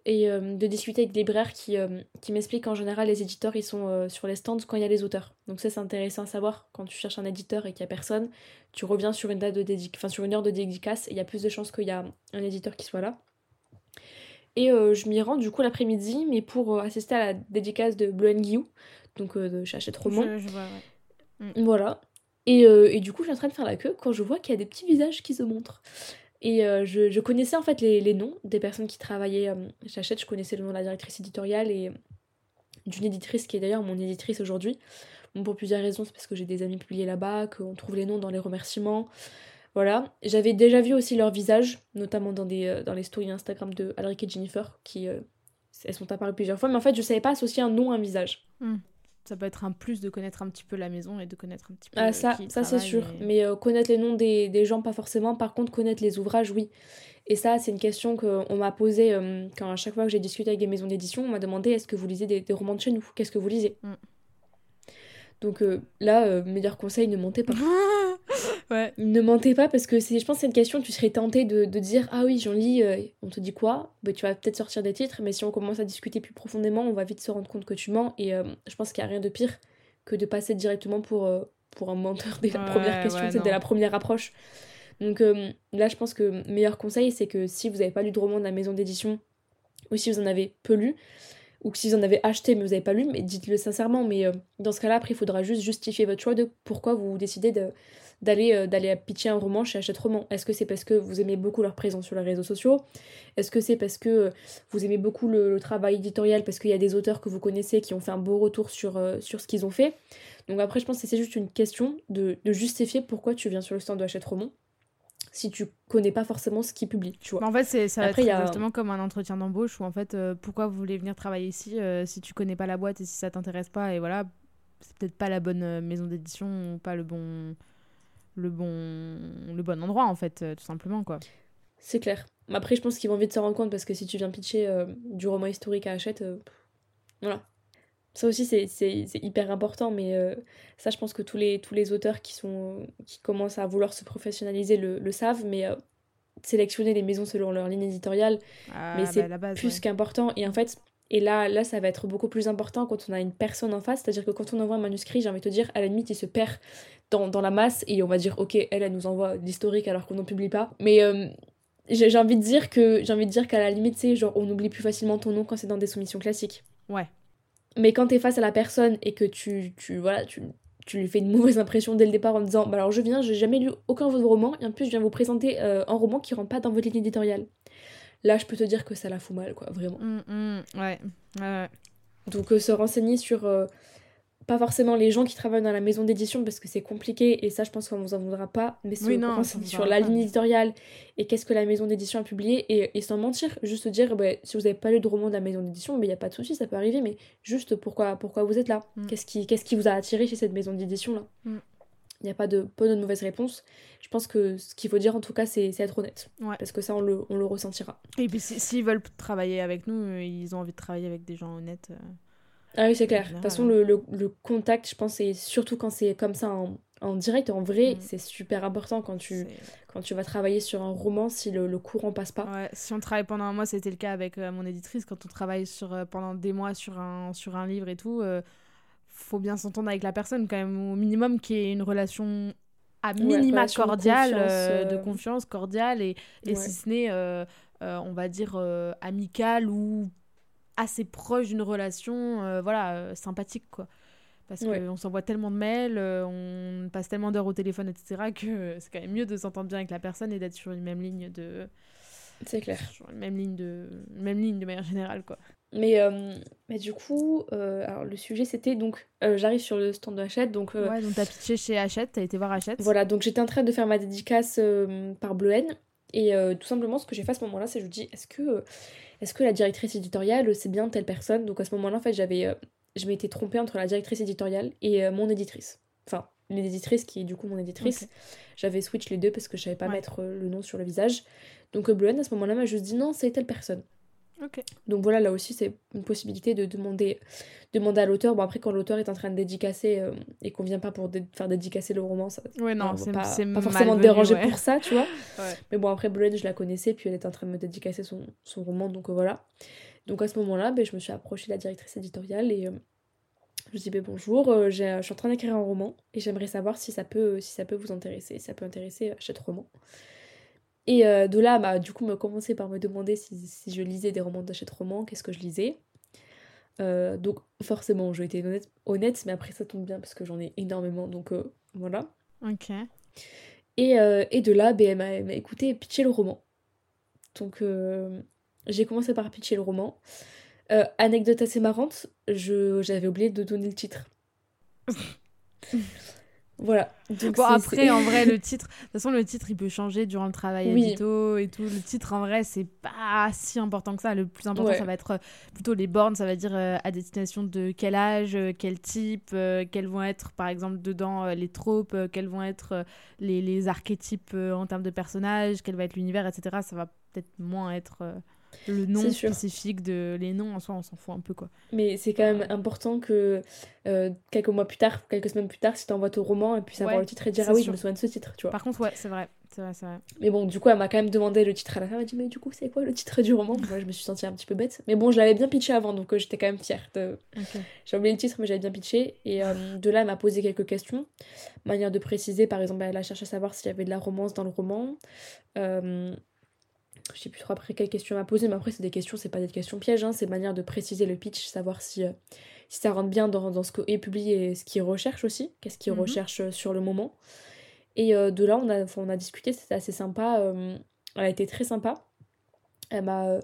et euh, de discuter avec des libraires qui, euh, qui m'expliquent qu'en général les éditeurs ils sont euh, sur les stands quand il y a les auteurs. Donc ça c'est intéressant à savoir quand tu cherches un éditeur et qu'il n'y a personne, tu reviens sur une date de sur une heure de dédicace et il y a plus de chances qu'il y a un éditeur qui soit là. Et je m'y rends du coup l'après-midi, mais pour assister à la dédicace de Bleu Guillou, donc de Chachette Roman. Je, vois, mm. Voilà. Et, et, du coup, je suis en train de faire la queue quand je vois qu'il y a des petits visages qui se montrent. Et euh, je, connaissais en fait les, noms des personnes qui travaillaient euh, chez Hachette. Je connaissais le nom de la directrice éditoriale et d'une éditrice qui est d'ailleurs mon éditrice aujourd'hui. Pour plusieurs raisons, c'est parce que j'ai des amis publiés là-bas, qu'on trouve les noms dans les remerciements. Voilà. J'avais déjà vu aussi leurs visages, notamment dans, des, euh, dans les stories Instagram de Alric et Jennifer, qui elles sont apparues plusieurs fois. Mais en fait, je savais pas associer un nom à un visage. Hmm ça peut être un plus de connaître un petit peu la maison et de connaître un petit peu ah, ça ça c'est sûr. mais euh, connaître les noms des, des, gens pas forcément. Par contre connaître les ouvrages oui. Et ça c'est une question qu'on m'a posée euh, quand à chaque fois que j'ai discuté avec des maisons d'édition on m'a demandé est-ce que vous lisez des, des romans de chez nous? Qu'est-ce que vous lisez? Mm. donc euh, là meilleur conseil ne montez pas Ouais. Ne mentez pas parce que je pense que c'est une question, tu serais tenté de, de dire Ah oui, j'en lis, euh, on te dit quoi? Bah, Tu vas peut-être sortir des titres, mais si on commence à discuter plus profondément, on va vite se rendre compte que tu mens. Et euh, je pense qu'il n'y a rien de pire que de passer directement pour, euh, pour un menteur dès la première question, c'est dès la première approche. Donc là, je pense que meilleur conseil, c'est que si vous n'avez pas lu de roman de la maison d'édition, ou si vous en avez peu lu, ou que si vous en avez acheté mais vous n'avez pas lu, mais dites-le sincèrement. Mais dans ce cas-là, après, il faudra juste justifier votre choix de pourquoi vous décidez de d'aller euh, d'aller pitcher un roman chez Hachette Roman. Est-ce que c'est parce que vous aimez beaucoup leur présence sur les réseaux sociaux? Est-ce que c'est parce que euh, vous aimez beaucoup le, travail éditorial parce qu'il y a des auteurs que vous connaissez qui ont fait un beau retour sur, euh, sur ce qu'ils ont fait? Donc après je pense que c'est juste une question de, justifier pourquoi tu viens sur le stand de Hachette Roman si tu connais pas forcément ce qu'ils publient, tu vois. En fait, c'est ça Après, va être exactement comme un entretien d'embauche où en fait, pourquoi vous voulez venir travailler ici si tu connais pas la boîte et si ça t'intéresse pas et voilà, c'est peut-être pas la bonne maison d'édition ou pas le bon le bon, le bon endroit, en fait, euh, tout simplement, quoi. C'est clair. Après, je pense qu'ils vont vite se rendre compte parce que si tu viens pitcher euh, du roman historique à Hachette, euh, voilà. Ça aussi, c'est hyper important, mais ça, je pense que tous les, tous les auteurs qui, sont, qui commencent à vouloir se professionnaliser le, savent, mais sélectionner les maisons selon leur ligne éditoriale, ah, mais c'est bah, plus qu'important. Et en fait, et là, là, ça va être beaucoup plus important quand on a une personne en face. C'est-à-dire que quand on envoie un manuscrit, j'ai envie de te dire, à la limite, il se perd dans, dans la masse et on va dire, ok, elle, elle nous envoie l'historique alors qu'on n'en publie pas. Mais euh, j'ai envie de dire que j'ai envie de dire qu'à la limite, c'est genre, on oublie plus facilement ton nom quand c'est dans des soumissions classiques. Ouais. Mais quand t'es face à la personne et que tu, tu, voilà, tu, tu lui fais une mauvaise impression dès le départ en disant, bah alors je viens, j'ai jamais lu aucun de vos romans et en plus, je viens vous présenter euh, un roman qui rentre pas dans votre ligne éditoriale là je peux te dire que ça la fout mal quoi vraiment mm, mm, ouais. ouais. donc euh, se renseigner sur euh, pas forcément les gens qui travaillent dans la maison d'édition parce que c'est compliqué et ça je pense qu'on vous en voudra pas mais c'est sur la ligne éditoriale et qu'est-ce que la maison d'édition a publié et, sans mentir juste dire bah, si vous n'avez pas lu de roman de la maison d'édition il n'y a pas de souci ça peut arriver mais juste pourquoi pourquoi vous êtes là? Mm. qu'est-ce qui qu'est-ce qui vous a attiré chez cette maison d'édition là mm. Il n'y a pas de bonne ou de mauvaise réponse je pense que ce qu'il faut dire en tout cas c'est être honnête parce que ça on le, on le ressentira et puis s'ils veulent travailler avec nous euh, ils ont envie de travailler avec des gens honnêtes euh. Ah oui, c'est clair. De toute façon, le, le, contact, je pense, et surtout quand c'est comme ça en, en, direct, en vrai, mm. c'est super important quand tu, quand tu vas travailler sur un roman si le, le courant passe pas. Ouais, si on travaille pendant un mois, c'était le cas avec euh, mon éditrice, quand on travaille sur, euh, pendant des mois sur un, sur un livre et tout, euh, faut bien s'entendre avec la personne quand même, au minimum qu'il y ait une relation à minima cordiale, de confiance, cordiale, et, et si ce n'est, on va dire, amicale ou assez proche d'une relation euh, voilà euh, sympathique quoi. Parce qu'on s'envoie tellement de mails euh, on passe tellement d'heures au téléphone etc que c'est quand même mieux de s'entendre bien avec la personne et d'être sur une même ligne de c'est clair. sur une même ligne de même ligne de manière générale quoi mais, mais du coup, alors le sujet c'était donc j'arrive sur le stand de Hachette donc ouais donc t'as pitché chez Hachette t'as été voir Hachette voilà donc j'étais en train de faire ma dédicace par Bleuhen et tout simplement ce que j'ai fait à ce moment-là c'est je me dis est-ce que est-ce que la directrice éditoriale, c'est bien telle personne? Donc à ce moment-là, en fait, j'avais, euh, je m'étais trompée entre la directrice éditoriale et euh, mon éditrice. Enfin, l'éditrice qui est du coup mon éditrice. J'avais switch les deux parce que je savais pas mettre euh, le nom sur le visage. Donc Bluen, à ce moment-là, m'a juste dit non, c'est telle personne. Donc voilà, là aussi, c'est une possibilité de demander, demander à l'auteur. Bon, après, quand l'auteur est en train de dédicacer euh, et qu'on vient pas pour faire dédicacer le roman, ça ouais, non, c'est pas, pas forcément déranger pour ça, tu vois. Mais bon, après, Boulogne, je la connaissais, puis elle était en train de me dédicacer son, son roman, donc euh, voilà. Donc à ce moment-là, ben, je me suis approchée de la directrice éditoriale et euh, je lui ai dit ben, bonjour, je suis en train d'écrire un roman et j'aimerais savoir si ça, peut, si ça peut vous intéresser, si ça peut intéresser cette roman. Et euh, de là, bah, du coup, me commencer par me demander si, si je lisais des romans d'achète roman, qu'est-ce que je lisais. Euh, donc forcément, j'ai été honnête, honnête, mais après ça tombe bien parce que j'en ai énormément, donc euh, voilà. Ok. Et, et de là, ben, elle m'a écouté pitcher le roman. Donc j'ai commencé par pitcher le roman. anecdote assez marrante, j'avais oublié de donner le titre. Voilà. bon, après, en vrai, le titre, de toute façon, le titre, il peut changer durant le travail oui. et tout. Le titre, en vrai, c'est pas si important que ça. Le plus important, ça va être euh, plutôt les bornes, ça va dire euh, à destination de quel âge, euh, quel type, quels vont être, par exemple, dedans les tropes, quels vont être les, les archétypes en termes de personnages, quel va être l'univers, etc. Ça va peut-être moins être le nom spécifique de les noms en soi on s'en fout un peu quoi. Mais c'est quand même important que euh, quelques mois plus tard quelques semaines plus tard si t'envoies ton roman et puis savoir le titre et dire ah oui je me souviens de ce titre tu vois. Par contre ouais c'est vrai c'est vrai, vrai. Mais bon du coup elle m'a quand même demandé le titre à la fin elle m'a dit mais du coup c'est quoi le titre du roman? Moi je me suis sentie un petit peu bête. Mais bon je l'avais bien pitché avant donc euh, j'étais quand même fière de... j'ai oublié le titre mais j'avais bien pitché. Et euh, de là elle m'a posé quelques questions. Manière de préciser par exemple elle a cherché à savoir s'il y avait de la romance dans le roman je sais plus trop après quelle question elle m'a posé, mais après c'est des questions, c'est pas des questions pièges, hein, c'est manière de préciser le pitch, savoir si, euh, si ça rentre bien dans, dans ce est publié et ce qu'il recherche aussi, qu'est-ce qu'il mhm. recherche euh, sur le moment. Et euh, de là, on a, on a discuté, c'était assez sympa, elle a été très sympa. Elle m'a,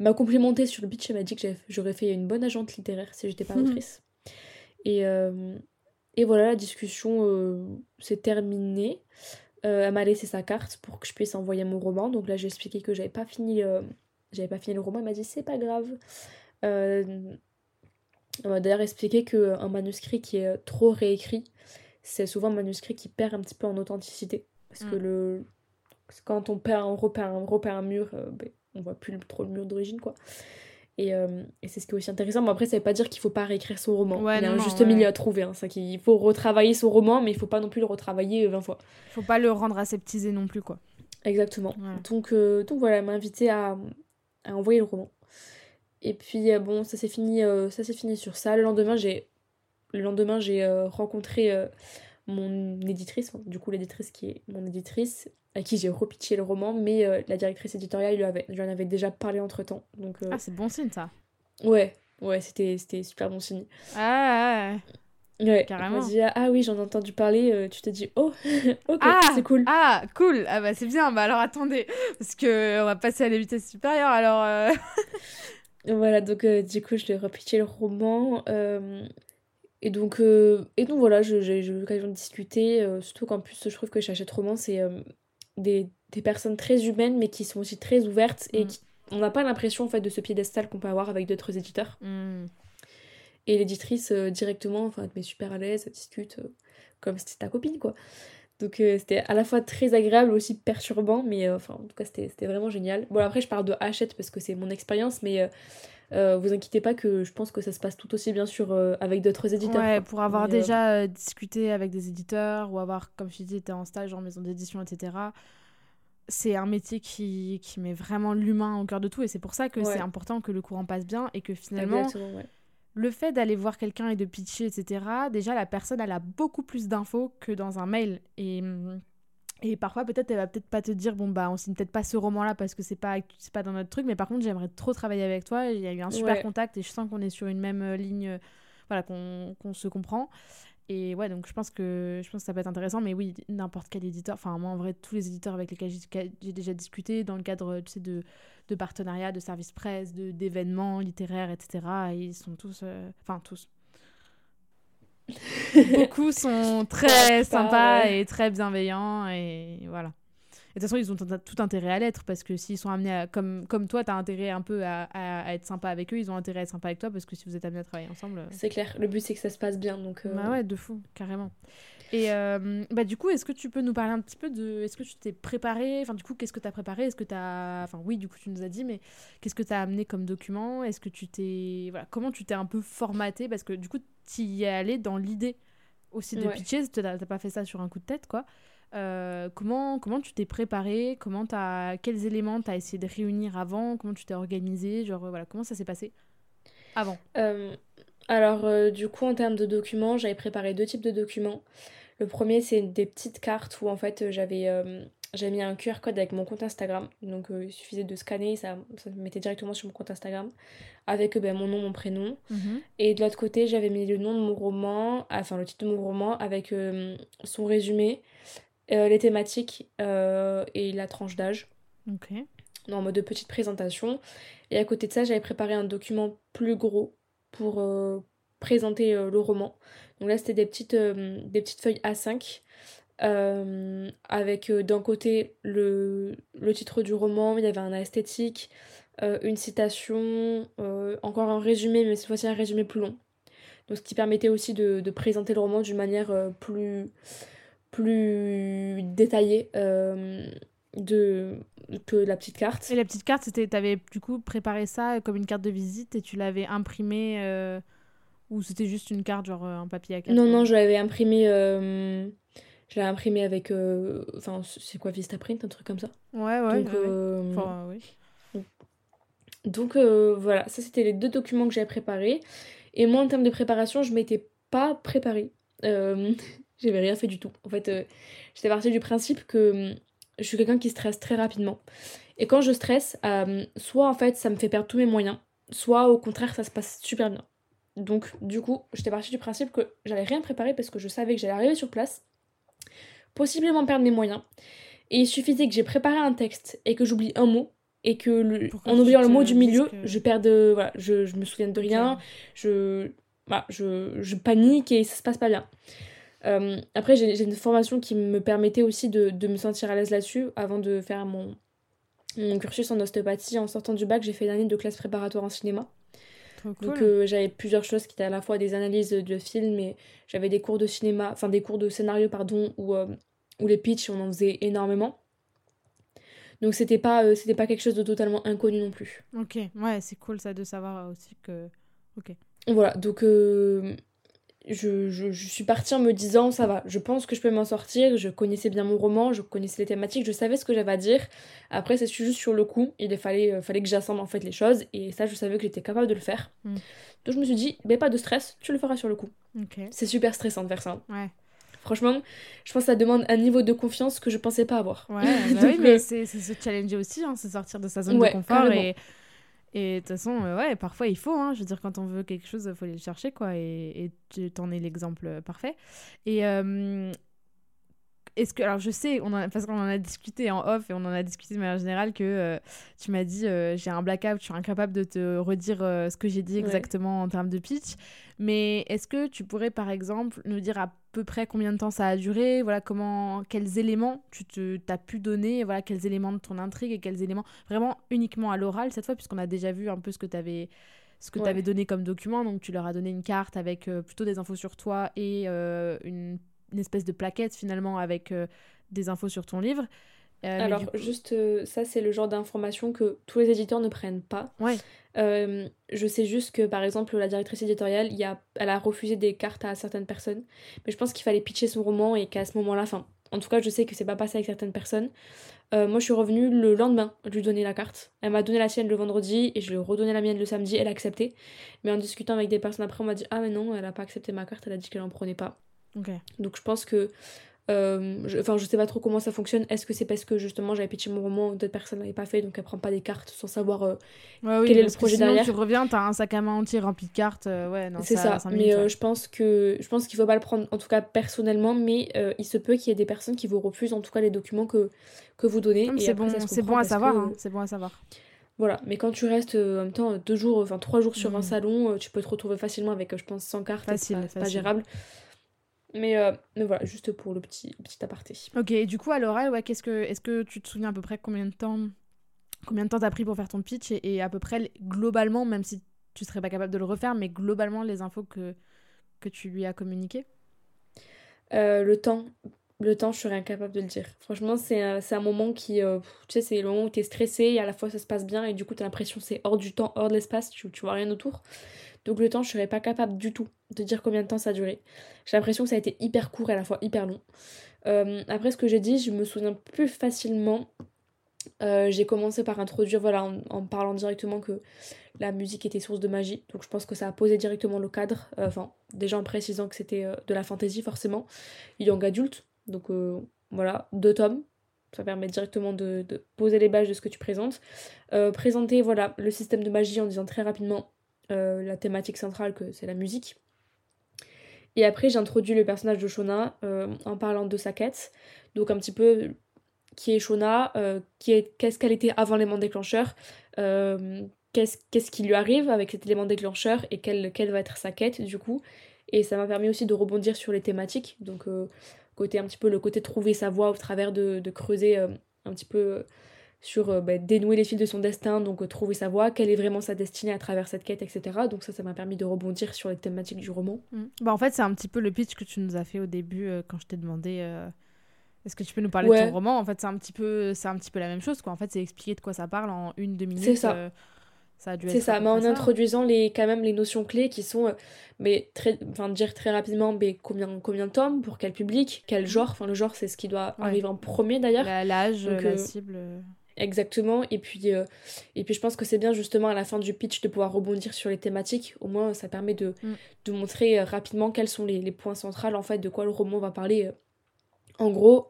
m'a complimenté sur le pitch, elle m'a dit que j'aurais fait une bonne agente littéraire si j'étais pas mhm. autrice. Et, et voilà, la discussion s'est terminée. Euh, elle m'a laissé sa carte pour que je puisse envoyer mon roman. Donc là, j'ai expliqué que j'avais pas fini, euh, j'avais pas fini le roman. Elle m'a dit c'est pas grave. Euh, elle m'a d'ailleurs expliqué qu'un manuscrit qui est trop réécrit, c'est souvent un manuscrit qui perd un petit peu en authenticité. Parce que mm. le quand on perd, on repère, on repère un mur, ben, on voit plus trop le mur d'origine quoi. Euh, et, c'est ce qui est aussi intéressant. Mais après, ça veut pas dire qu'il faut pas réécrire son roman. il y a un juste milieu à trouver. Hein. Il faut retravailler son roman, mais il faut pas non plus le retravailler 20 fois. Il faut pas le rendre aseptisé non plus, quoi. Exactement. Donc, euh, donc voilà, elle m'a invité à, à, envoyer le roman. Et puis, euh, bon, ça s'est fini, ça s'est fini sur ça. Le lendemain, j'ai, le lendemain, j'ai rencontré mon éditrice, du coup, l'éditrice qui est mon éditrice, à qui j'ai repitché le roman, mais euh, la directrice éditoriale lui, avait, lui en avait déjà parlé entre temps. Donc, euh, Ah, c'est bon signe ça. Ouais, ouais, c'était super bon signe. Ah, ouais. Carrément. Dit, ah oui, j'en ai entendu parler, euh, tu te dis, oh, ok, ah, c'est cool. Ah, cool, ah bah c'est bien, bah alors attendez, parce que on va passer à la vitesse supérieure alors. voilà, donc du coup, je lui ai repitché le roman. Et donc, euh, et donc voilà, j'ai eu l'occasion de discuter, surtout qu'en plus je trouve que Chachette Roman, c'est des, des, personnes très humaines, mais qui sont aussi très ouvertes et mm. qui, on n'a pas l'impression en fait de ce piédestal qu'on peut avoir avec d'autres éditeurs. Mm. Et l'éditrice directement, enfin, elle te met super à l'aise, elle discute comme si c'était ta copine, quoi. Donc c'était à la fois très agréable, aussi perturbant, mais enfin, en tout cas, c'était vraiment génial. Bon, après, je parle de Hachette parce que c'est mon expérience, mais euh, vous inquiétez pas que je pense que ça se passe tout aussi bien sur, euh, avec d'autres éditeurs. Ouais, pour avoir euh, déjà discuté avec des éditeurs ou avoir, comme je dis, été en stage en maison d'édition, etc. C'est un métier qui, qui met vraiment l'humain au cœur de tout et c'est pour ça que c'est important que le courant passe bien et que finalement, le fait d'aller voir quelqu'un et de pitcher, etc., déjà la personne elle a beaucoup plus d'infos que dans un mail. Et hum, et parfois, peut-être, elle va peut-être pas te dire, bon, bah, on signe peut-être pas ce roman-là parce que c'est pas, c'est pas dans notre truc, mais par contre, j'aimerais trop travailler avec toi. Il y a eu un super contact et je sens qu'on est sur une même euh, ligne, euh, voilà, qu'on se comprend. Et ouais, donc je pense, que, je pense que ça peut être intéressant, mais oui, n'importe quel éditeur, enfin, moi, en vrai, tous les éditeurs avec lesquels j'ai déjà discuté dans le cadre, tu sais, de, de partenariats, de services presse, d'événements littéraires, etc., ils sont tous, euh, enfin, tous Beaucoup sont très sympas et très bienveillants et voilà. De toute façon, ils ont tout intérêt à l'être parce que s'ils sont amenés à, comme, comme toi, tu as intérêt un peu à, à, être sympa avec eux, ils ont intérêt à être sympa avec toi parce que si vous êtes amenés à travailler ensemble. Euh, c'est clair, le but c'est que ça se passe bien. Donc, euh, Bah ouais, de fou, carrément. Et euh, bah du coup, est-ce que tu peux nous parler un petit peu de. Est-ce que tu t'es préparé Enfin, du coup, qu'est-ce que tu as préparé Est-ce que tu as. Enfin, oui, du coup, tu nous as dit, mais qu'est-ce que tu as amené comme document Est-ce que tu t'es. Voilà, comment tu t'es un peu formaté Parce que du coup, tu y es allé dans l'idée aussi de pitcher. Tu n'as pas fait ça sur un coup de tête, quoi. Euh, comment, comment tu t'es préparé? Comment as, Quels éléments tu as essayé de réunir avant? Comment tu t'es organisé? Genre, voilà, comment ça s'est passé avant? Euh, Alors, du coup, en termes de documents, j'avais préparé deux types de documents. Le premier, c'est des petites cartes où en fait j'avais euh, mis un QR code avec mon compte Instagram. Donc euh, il suffisait de scanner, ça, ça me mettait directement sur mon compte Instagram avec ben, mon nom, mon prénom. Mhm. Et de l'autre côté, j'avais mis le nom de mon roman, enfin le titre de mon roman avec euh, son résumé, les thématiques et la tranche d'âge. Ok. En mode de petite présentation. Et à côté de ça, j'avais préparé un document plus gros pour présenter le roman. Donc là, c'était des petites, euh, des petites feuilles A5 euh, avec euh, d'un côté le, titre du roman, il y avait un esthétique, une citation, encore un résumé, mais cette fois-ci un résumé plus long. Donc ce qui permettait aussi de, présenter le roman d'une manière plus, plus détaillée de, que la petite carte. Et la petite carte, c'était, avais du coup préparé ça comme une carte de visite et tu l'avais imprimée ou c'était juste une carte, genre euh, un papier à 4 Non, non, je l'avais imprimé. Euh, je l'ai imprimé avec. Euh, enfin, c'est quoi Vistaprint, un truc comme ça Ouais, ouais. Donc, Enfin, oui. Donc voilà, ça c'était les deux documents que j'avais préparés. Et moi, en termes de préparation, je m'étais pas préparée. J'avais rien fait du tout. En fait, j'étais partie du principe que je suis quelqu'un qui stresse très rapidement. Et quand je stresse, soit en fait ça me fait perdre tous mes moyens, soit au contraire ça se passe super bien. Donc, du coup, j'étais partie du principe que j'allais rien préparer parce que je savais que j'allais arriver sur place, possiblement perdre mes moyens. Et il suffisait que j'ai préparé un texte et que j'oublie un mot et que en oubliant le mot du milieu, je perde voilà, je, je me souviens de rien, je, voilà, je, je, panique et ça se passe pas bien. Euh, après, j'ai une formation qui me permettait aussi de, de me sentir à l'aise là-dessus avant de faire mon, mon cursus en ostéopathie. En sortant du bac, j'ai fait une année de classe préparatoire en cinéma. Donc euh, j'avais plusieurs choses qui étaient à la fois des analyses de films et j'avais des cours de cinéma, enfin des cours de scénario pardon, où, euh, où les pitchs on en faisait énormément. Donc c'était pas, euh, c'était pas quelque chose de totalement inconnu non plus. Ok, ouais, c'est cool ça de savoir aussi que... Ok. Voilà, donc je, je, je, suis partie en me disant ça va, je pense que je peux m'en sortir, je connaissais bien mon roman, je connaissais les thématiques, je savais ce que j'avais à dire. Après, c'est juste sur le coup, il fallait, euh, fallait que j'assemble en fait les choses et ça, je savais que j'étais capable de le faire. Hmm. Donc je me suis dit, mais pas de stress, tu le feras sur le coup. C'est super stressant de faire ça. Ouais. Franchement, je pense que ça demande un niveau de confiance que je pensais pas avoir. Ouais, bah oui, mais euh, c'est se challenger aussi, hein, c'est sortir de sa zone de confort et et de toute façon, euh, ouais, parfois il faut. Hein, je veux dire, quand on veut quelque chose, il faut aller le chercher, quoi. Et, et tu en es l'exemple parfait. Et euh, est-ce que alors je sais on parce qu'on en a discuté en off et on en a discuté de manière générale que euh, tu m'as dit euh, j'ai un blackout je suis incapable de te redire euh, ce que j'ai dit exactement en termes de pitch mais est-ce que tu pourrais par exemple nous dire à peu près combien de temps ça a duré voilà comment quels éléments tu te t'as pu donner voilà quels éléments de ton intrigue et quels éléments vraiment uniquement à l'oral cette fois puisqu'on a déjà vu un peu ce que tu avais ce que tu avais donné comme document donc tu leur as donné une carte avec plutôt des infos sur toi et une une espèce de plaquette finalement avec euh, des infos sur ton livre. Euh, Alors, juste, euh, ça, c'est le genre d'information que tous les éditeurs ne prennent pas. Ouais. je sais juste que, par exemple, la directrice éditoriale, y a, elle a refusé des cartes à certaines personnes. Mais je pense qu'il fallait pitcher son roman et qu'à ce moment-là, enfin, en tout cas, je sais que c'est pas passé avec certaines personnes. moi, je suis revenue le lendemain lui donner la carte. Elle m'a donné la sienne le vendredi et je lui ai redonné la mienne le samedi. Elle a accepté. Mais en discutant avec des personnes après, on m'a dit Ah, mais non, elle a pas accepté ma carte. Elle a dit qu'elle en prenait pas. Donc je pense que. Euh, enfin, je, sais pas trop comment ça fonctionne. Est-ce que c'est parce que justement j'avais pitché mon roman, d'autres personnes l'avaient pas fait, donc elle prend pas des cartes sans savoir euh, quel est le projet derrière. tu reviens, t'as un sac à main entier rempli de cartes. Euh, ouais, c'est ça. mais je pense que je pense qu'il faut pas le prendre, en tout cas personnellement, mais il se peut qu'il y ait des personnes qui vous refusent en tout cas les documents que, que vous donnez. C'est bon, c'est bon à savoir. Hein, c'est bon à savoir. Voilà, mais quand tu restes en même temps deux jours, enfin trois jours sur un mm. salon, tu peux te retrouver facilement avec, je pense, 100 cartes. Facile, c'est pas, gérable. Euh, mais, voilà, juste pour le petit, petit aparté. Ok, et du coup, à l'oral, ouais, qu'est-ce que, est-ce que tu te souviens à peu près combien de temps combien de temps t'as pris pour faire ton pitch et, à peu près, globalement, même si tu serais pas capable de le refaire, mais globalement, les infos que, que tu lui as communiquées? Euh, Le temps. Le temps, je serais incapable de le dire. Franchement, c'est un, un, moment qui. Euh, tu sais, c'est le moment où t'es stressé et à la fois ça se passe bien et du coup t'as l'impression que c'est hors du temps, hors de l'espace, tu, tu vois rien autour. Donc le temps, je serais pas capable du tout de dire combien de temps ça a duré. J'ai l'impression que ça a été hyper court et à la fois hyper long. Euh, après ce que j'ai dit, je me souviens plus facilement. Euh, j'ai commencé par introduire, voilà, en, parlant directement que la musique était source de magie. Donc je pense que ça a posé directement le cadre. Euh, enfin, déjà en précisant que c'était de la fantasy forcément. Young adulte. Donc voilà, deux tomes. Ça permet directement de, poser les bases de ce que tu présentes. présenter voilà, le système de magie en disant très rapidement euh, la thématique centrale que c'est la musique. Et après, j'introduis le personnage de Shona euh, en parlant de sa quête. Donc, un petit peu qui est Shona, euh, qui est, qu'est-ce qu'elle était avant l'élément déclencheur, qu'est-ce, qui lui arrive avec cet élément déclencheur et quelle, quelle va être sa quête du coup. Et ça m'a permis aussi de rebondir sur les thématiques. Donc, côté un petit peu le côté trouver sa voie au travers de, de creuser un petit peu sur euh, bah, dénouer les fils de son destin, donc euh, trouver sa voie, quelle est vraiment sa destinée à travers cette quête, etc. Donc ça, ça m'a permis de rebondir sur les thématiques du roman. Mm. Bah, en fait, c'est un petit peu le pitch que tu nous as fait au début euh, quand je t'ai demandé est-ce que tu peux nous parler de ton roman? En fait, c'est un, petit peu, c'est un petit peu la même chose. Quoi. En fait, c'est expliquer de quoi ça parle en une, deux minutes. C'est ça. C'est ça, mais en introduisant les, quand même les notions clés qui sont, mais très, enfin dire très rapidement, mais combien, combien de tomes, pour quel public, quel genre, enfin le genre c'est ce qui doit arriver en premier d'ailleurs. L'âge, la, cible. Exactement. Et puis, euh, et puis je pense que c'est bien justement à la fin du pitch de pouvoir rebondir sur les thématiques. Au moins, ça permet de, mm. de montrer euh, rapidement quels sont les, les, points centraux en fait de quoi le roman va parler. Euh. En gros,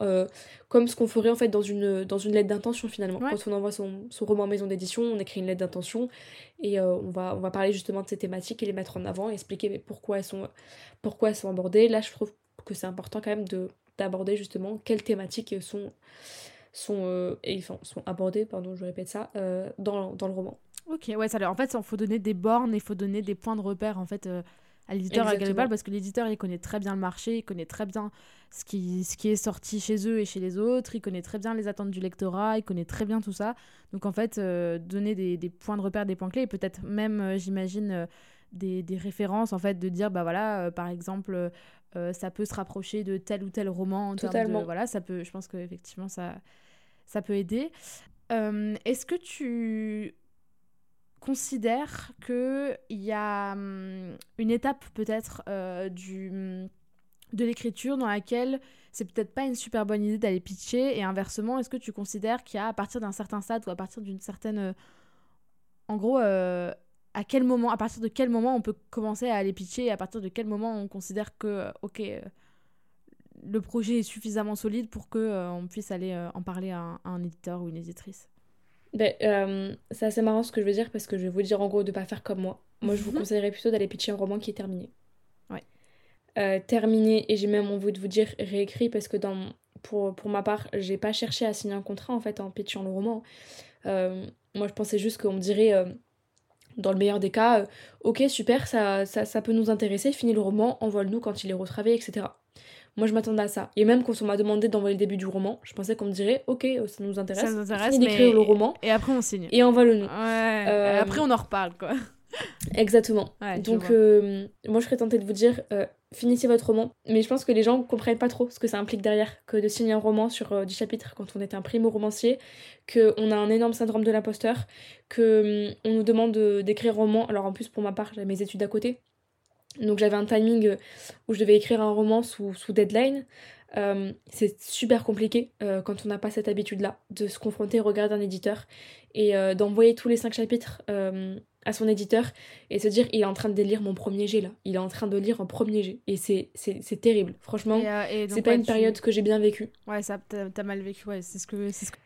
comme ce qu'on ferait en fait dans une, dans une lettre d'intention finalement. Quand on envoie son, son roman en maison d'édition, on écrit une lettre d'intention et on, va, on va parler justement de ces thématiques et les mettre en avant, expliquer pourquoi elles sont, pourquoi elles sont abordées. Là, je trouve que c'est important quand même de d'aborder justement quelles thématiques sont sont, euh, et, enfin, sont abordés, pardon, je répète ça, euh, dans, dans, le roman. Ok, ouais, ça, en fait, il faut donner des bornes, il faut donner des points de repère, en fait, euh, à l'éditeur Galopal, parce que l'éditeur, il connaît très bien le marché, il connaît très bien ce qui, ce qui est sorti chez eux et chez les autres, il connaît très bien les attentes du lectorat, il connaît très bien tout ça. Donc, en fait, donner des, des, points de repère, des points clés, et peut-être même, j'imagine, des, des, références, en fait, de dire, bah voilà, par exemple, ça peut se rapprocher de tel ou tel roman en Totalement. de, voilà ça peut je pense qu'effectivement ça ça peut aider. Euh, est-ce que tu considères qu'il y a hum, une étape peut-être euh, du hum, de l'écriture dans laquelle c'est peut-être pas une super bonne idée d'aller pitcher et inversement est-ce que tu considères qu'il y a à partir d'un certain stade ou à partir d'une certaine euh, en gros à quel moment à partir de quel moment on peut commencer à aller pitcher et à partir de quel moment on considère que ok le projet est suffisamment solide pour que euh, on puisse aller euh, en parler à un, éditeur ou une éditrice? Ben, euh, C'est assez marrant ce que je veux dire parce que je vais vous dire en gros de pas faire comme moi. Moi, je vous mhm. conseillerais plutôt d'aller pitcher un roman qui est terminé. Ouais. terminé, et j'ai même envie de vous dire réécrit parce que dans pour, pour ma part, j'ai pas cherché à signer un contrat en fait en pitchant le roman. Euh, moi, je pensais juste qu'on me dirait, euh, dans le meilleur des cas, euh, ok, super, ça, ça, ça, peut nous intéresser, finis le roman, envoie-le-nous quand il est retravaillé, etc. Moi, je m'attendais à ça. Et même quand on m'a demandé d'envoyer le début du roman, je pensais qu'on me dirait, ok, ça nous intéresse, ça nous intéresse le roman. Et après, on signe. Et envoie-le-nous. Ouais. Après, on en reparle, quoi. Exactement. Donc, moi, je serais tentée de vous dire, finissez votre roman. Mais je pense que les gens comprennent pas trop ce que ça implique derrière, que de signer un roman sur euh, 10 chapitres quand on est un primo-romancier, qu'on a un énorme syndrome de l'imposteur, qu'on hum, on nous demande d'écrire un roman. Alors en plus, pour ma part, j'avais mes études à côté. Donc j'avais un timing euh, où je devais écrire un roman sous, sous deadline. Euh, c'est super compliqué euh, quand on n'a pas cette habitude-là de se confronter au regard d'un éditeur et d'envoyer tous les cinq chapitres à son éditeur et se dire il est en train de lire mon premier jet là, il est en train de lire un premier jet et c'est, c'est, terrible, franchement, euh, c'est pas une période que j'ai bien vécue. Ouais, ça t'as, mal vécu, ouais, c'est ce que. C'est ce que...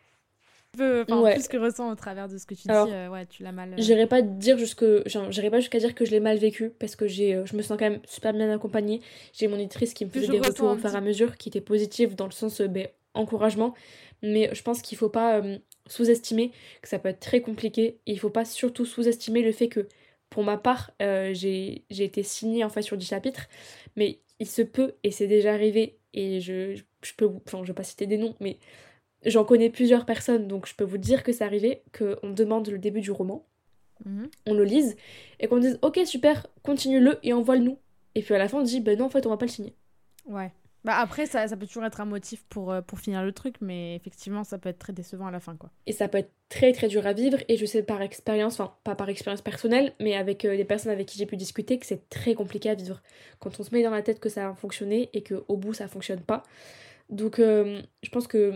Peu, plus que ressens au travers de ce que tu dis, euh, ouais, tu l'as mal. Euh. J'irai pas dire jusque, j'irai pas jusqu'à dire que je l'ai mal vécu parce que j'ai, je me sens quand même super bien accompagnée. J'ai mon éditrice qui me faisait des retours au fur et à mesure qui étaient positifs dans le sens ben, encouragement, mais je pense qu'il faut pas sous-estimer que ça peut être très compliqué. Et il faut pas surtout sous-estimer le fait que, pour ma part, euh, j'ai été signée en fait sur 10 chapitres, mais il se peut, et c'est déjà arrivé, et je, je peux, enfin je vais pas citer des noms, mais j'en connais plusieurs personnes, donc je peux vous dire que c'est arrivé, qu'on demande le début du roman, mhm. on le lise, et qu'on dise ok super, continue-le et envoie-le nous. Et puis à la fin on dit ben non en fait on va pas le signer. Ouais. Bah après, ça, ça, peut toujours être un motif pour, euh, pour finir le truc, mais effectivement, ça peut être très décevant à la fin, quoi. Et ça peut être très très dur à vivre, et je sais par expérience, enfin pas par expérience personnelle, mais avec euh, les personnes avec qui j'ai pu discuter, que c'est très compliqué à vivre. Quand on se met dans la tête que ça a fonctionné et qu'au bout ça fonctionne pas. Donc euh, je pense que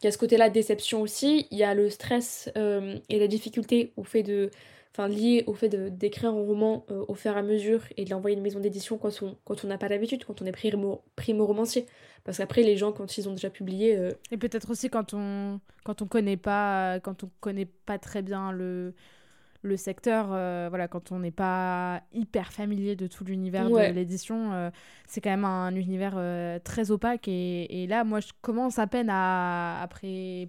il y a ce côté-là de déception aussi, il y a le stress et la difficulté au fait de enfin lié au fait d'écrire un roman euh, au fur et à mesure et de l'envoyer à une maison d'édition quand on quand on n'a pas l'habitude, quand on est primo, primo romancier. Parce qu'après les gens quand ils ont déjà publié. Euh, et peut-être aussi quand on quand on connaît pas quand on connaît pas très bien le le secteur, euh, voilà, quand on n'est pas hyper familier de tout l'univers de l'édition, c'est quand même un univers très opaque. Et, et, là, moi, je commence à peine à, après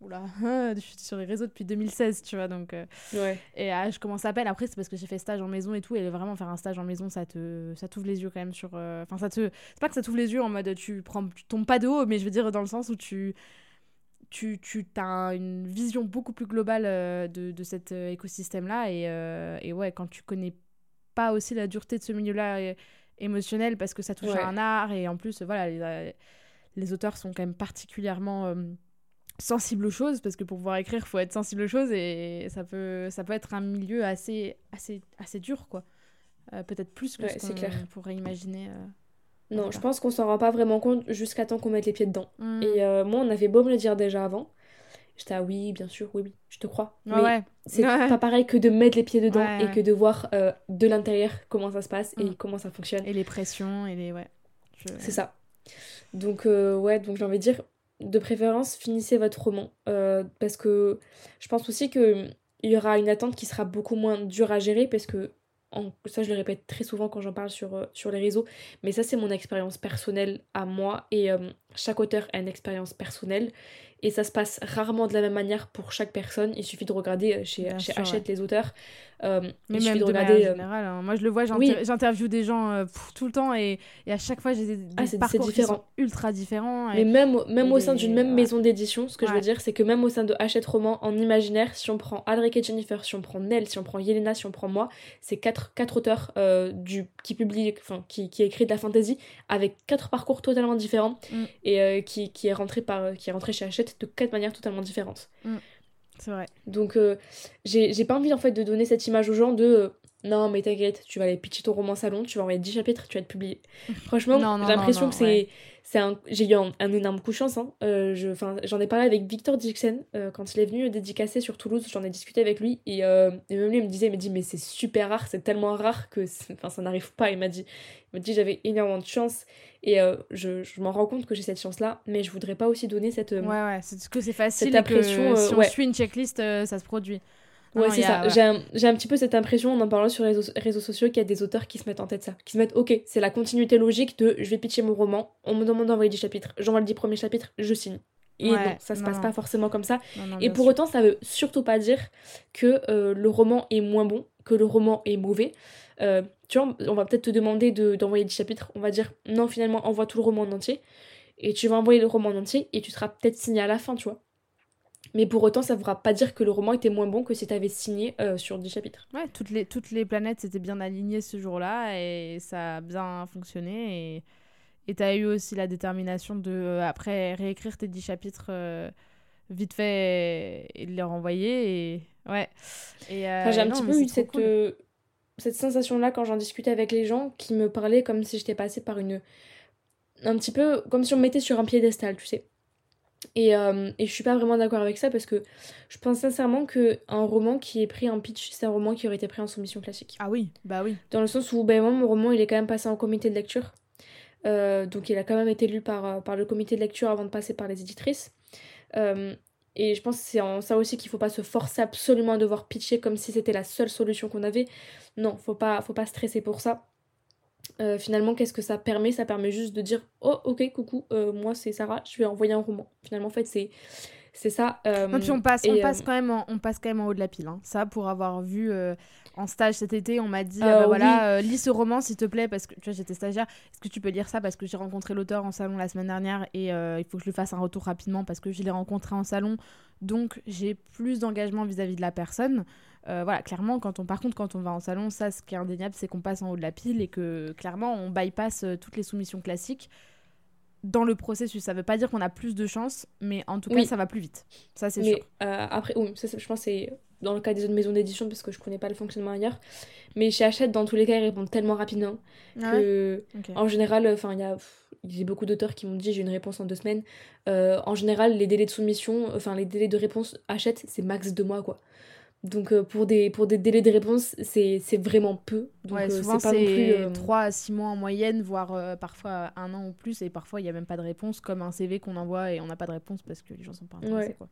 oula, je suis sur les réseaux depuis 2016, tu vois, donc... Euh, ouais. Et ah, je commence à peine, après c'est parce que j'ai fait stage en maison et tout, et vraiment faire un stage en maison, ça te ça t'ouvre les yeux quand même sur... Euh, enfin, ça te... C'est pas que ça t'ouvre les yeux en mode tu prends tu tombes pas de haut, mais je veux dire dans le sens où tu... Tu, tu as une vision beaucoup plus globale de, de cet écosystème-là, et, et ouais, quand tu connais pas aussi la dureté de ce milieu-là émotionnel, parce que ça touche à un art, et en plus, voilà, les, les auteurs sont quand même particulièrement sensible aux choses parce que pour pouvoir écrire faut être sensible aux choses et ça peut ça peut être un milieu assez assez assez dur quoi. Euh, peut-être plus que ce qu'on pourrait imaginer euh, non je pense qu'on s'en rend pas vraiment compte jusqu'à temps qu'on mette les pieds dedans. Hmm. et euh, moi on avait beau me le dire déjà avant j'étais ah oui bien sûr oui oui je te crois. Mais c'est pas pareil que de mettre les pieds dedans et que de voir de l'intérieur comment ça se passe et hmm. comment ça fonctionne. Et les pressions et les ouais c'est ça. Donc ouais donc j'ai envie de dire de préférence, finissez votre roman. Euh, parce que je pense aussi qu'il y aura une attente qui sera beaucoup moins dure à gérer parce que ça je le répète très souvent quand j'en parle sur, euh, sur les réseaux, mais ça c'est mon expérience personnelle à moi et euh, chaque auteur a une expérience personnelle et ça se passe rarement de la même manière pour chaque personne. Il suffit de regarder chez, chez Hachette les auteurs euh, mais même de, regarder, euh, hein. moi je le vois, j'interviewe des gens euh, tout le temps et, et, à chaque fois j'ai des, des ah, parcours différent. ultra différents. Mais même, même au sein d'une même maison d'édition, ce que je veux dire, c'est que même au sein de Hachette Roman en imaginaire, si on prend Alric et Jennifer, si on prend Nell, si on prend Yelena, si on prend moi, c'est quatre, quatre auteurs du, qui publient, enfin qui, qui écrit de la fantasy avec quatre parcours totalement différents mm. Et qui, qui, est rentré par, qui est rentré chez Hachette de quatre manières totalement différentes. Mm. C'est vrai. Donc, euh, j'ai pas envie en fait de donner cette image aux gens de euh, non, mais t'inquiète, tu vas aller pitcher ton roman salon, tu vas envoyer 10 chapitres, tu vas être publié. Franchement, j'ai l'impression que c'est. c'est un... J'ai eu un, énorme coup de chance. Hein. Euh, je, j'en ai parlé avec Victor Dixon quand il est venu dédicacer sur Toulouse. J'en ai discuté avec lui et, et, même lui il me disait, il me dit, mais c'est super rare, c'est tellement rare que enfin, ça n'arrive pas. Il m'a dit, il m'a dit j'avais énormément de chance et euh, je, je m'en rends compte que j'ai cette chance-là, mais je voudrais pas aussi donner cette. Euh, ouais, ouais, c'est que c'est facile cette impression. Que, si on suit une checklist, euh, ça se produit. Ouais, c'est ça. J'ai un, petit peu cette impression, en en parlant sur les réseaux, sociaux, qu'il y a des auteurs qui se mettent en tête ça. Qui se mettent, ok, c'est la continuité logique de je vais pitcher mon roman, on me demande d'envoyer 10 chapitres, j'envoie le 10 premiers chapitres, je signe. Et non, ça se passe pas forcément comme ça. et pour autant, ça veut surtout pas dire que euh, le roman est moins bon, que le roman est mauvais. Euh, tu vois, on va peut-être te demander d'envoyer 10 chapitres. On va dire non, finalement, envoie tout le roman en entier. Et tu vas envoyer le roman en entier et tu seras peut-être signé à la fin, tu vois. Mais pour autant, ça ne voudra pas dire que le roman était moins bon que si tu avais signé euh, sur 10 chapitres. Ouais, toutes les, toutes les planètes s'étaient bien alignées ce jour-là et ça a bien fonctionné. Et et tu as eu aussi la détermination de, euh, après, réécrire tes 10 chapitres euh, vite fait et, de les renvoyer. Et... Ouais. Et, J'ai un petit peu eu cette, cette sensation-là quand j'en discutais avec les gens qui me parlaient comme si j'étais passée par une. Un petit peu comme si on me mettait sur un piédestal, tu sais. Et, euh, et je suis pas vraiment d'accord avec ça parce que je pense sincèrement qu'un roman qui est pris en pitch, c'est un roman qui aurait été pris en soumission classique. Ah oui, bah oui. Dans le sens où, ben, moi, mon roman, il est quand même passé en comité de lecture. Euh, donc il a quand même été lu par, euh, par le comité de lecture avant de passer par les éditrices. et je pense que c'est en ça aussi qu'il faut pas se forcer absolument à devoir pitcher comme si c'était la seule solution qu'on avait. Non, faut pas, faut pas stresser pour ça. Euh, finalement, qu'est-ce que ça permet? Ça permet juste de dire Oh, ok, coucou, euh, moi c'est Sarah, je vais envoyer un roman. Finalement, en fait, c'est. C'est ça. Euh, puis on passe, on, passe quand même en, on passe quand même en haut de la pile. Hein. Ça, pour avoir vu en stage cet été, on m'a dit ah bah voilà, lis ce roman s'il te plaît, parce que tu vois, j'étais stagiaire. Est-ce que tu peux lire ça? Parce que j'ai rencontré l'auteur en salon la semaine dernière et il faut que je lui fasse un retour rapidement parce que je l'ai rencontré en salon. Donc j'ai plus d'engagement vis-à-vis de la personne. Euh, voilà, clairement, quand on, par contre, quand on va en salon, ça, ce qui est indéniable, c'est qu'on passe en haut de la pile et que clairement, on bypass euh, toutes les soumissions classiques dans le processus. Ça veut pas dire qu'on a plus de chance, mais en tout cas, ça va plus vite. Ça, c'est sûr. Euh, après, oui, ça, je pense c'est dans le cas des autres maisons d'édition, parce que je connais pas le fonctionnement ailleurs. Mais chez Hachette, dans tous les cas, ils répondent tellement rapidement ah que, en général, enfin, il y a. J'ai beaucoup d'auteurs qui m'ont dit j'ai une réponse en deux semaines. en général, les délais de soumission, enfin les délais de réponse Hachette, c'est max deux mois quoi. Donc euh, pour, des, pour des délais de réponse, c'est vraiment peu. Donc, ouais, euh, souvent c'est 3 euh, à 6 mois en moyenne, voire parfois un an ou plus, et parfois il n'y a même pas de réponse, comme un CV qu'on envoie et on n'a pas de réponse parce que les gens sont pas intéressés. Quoi.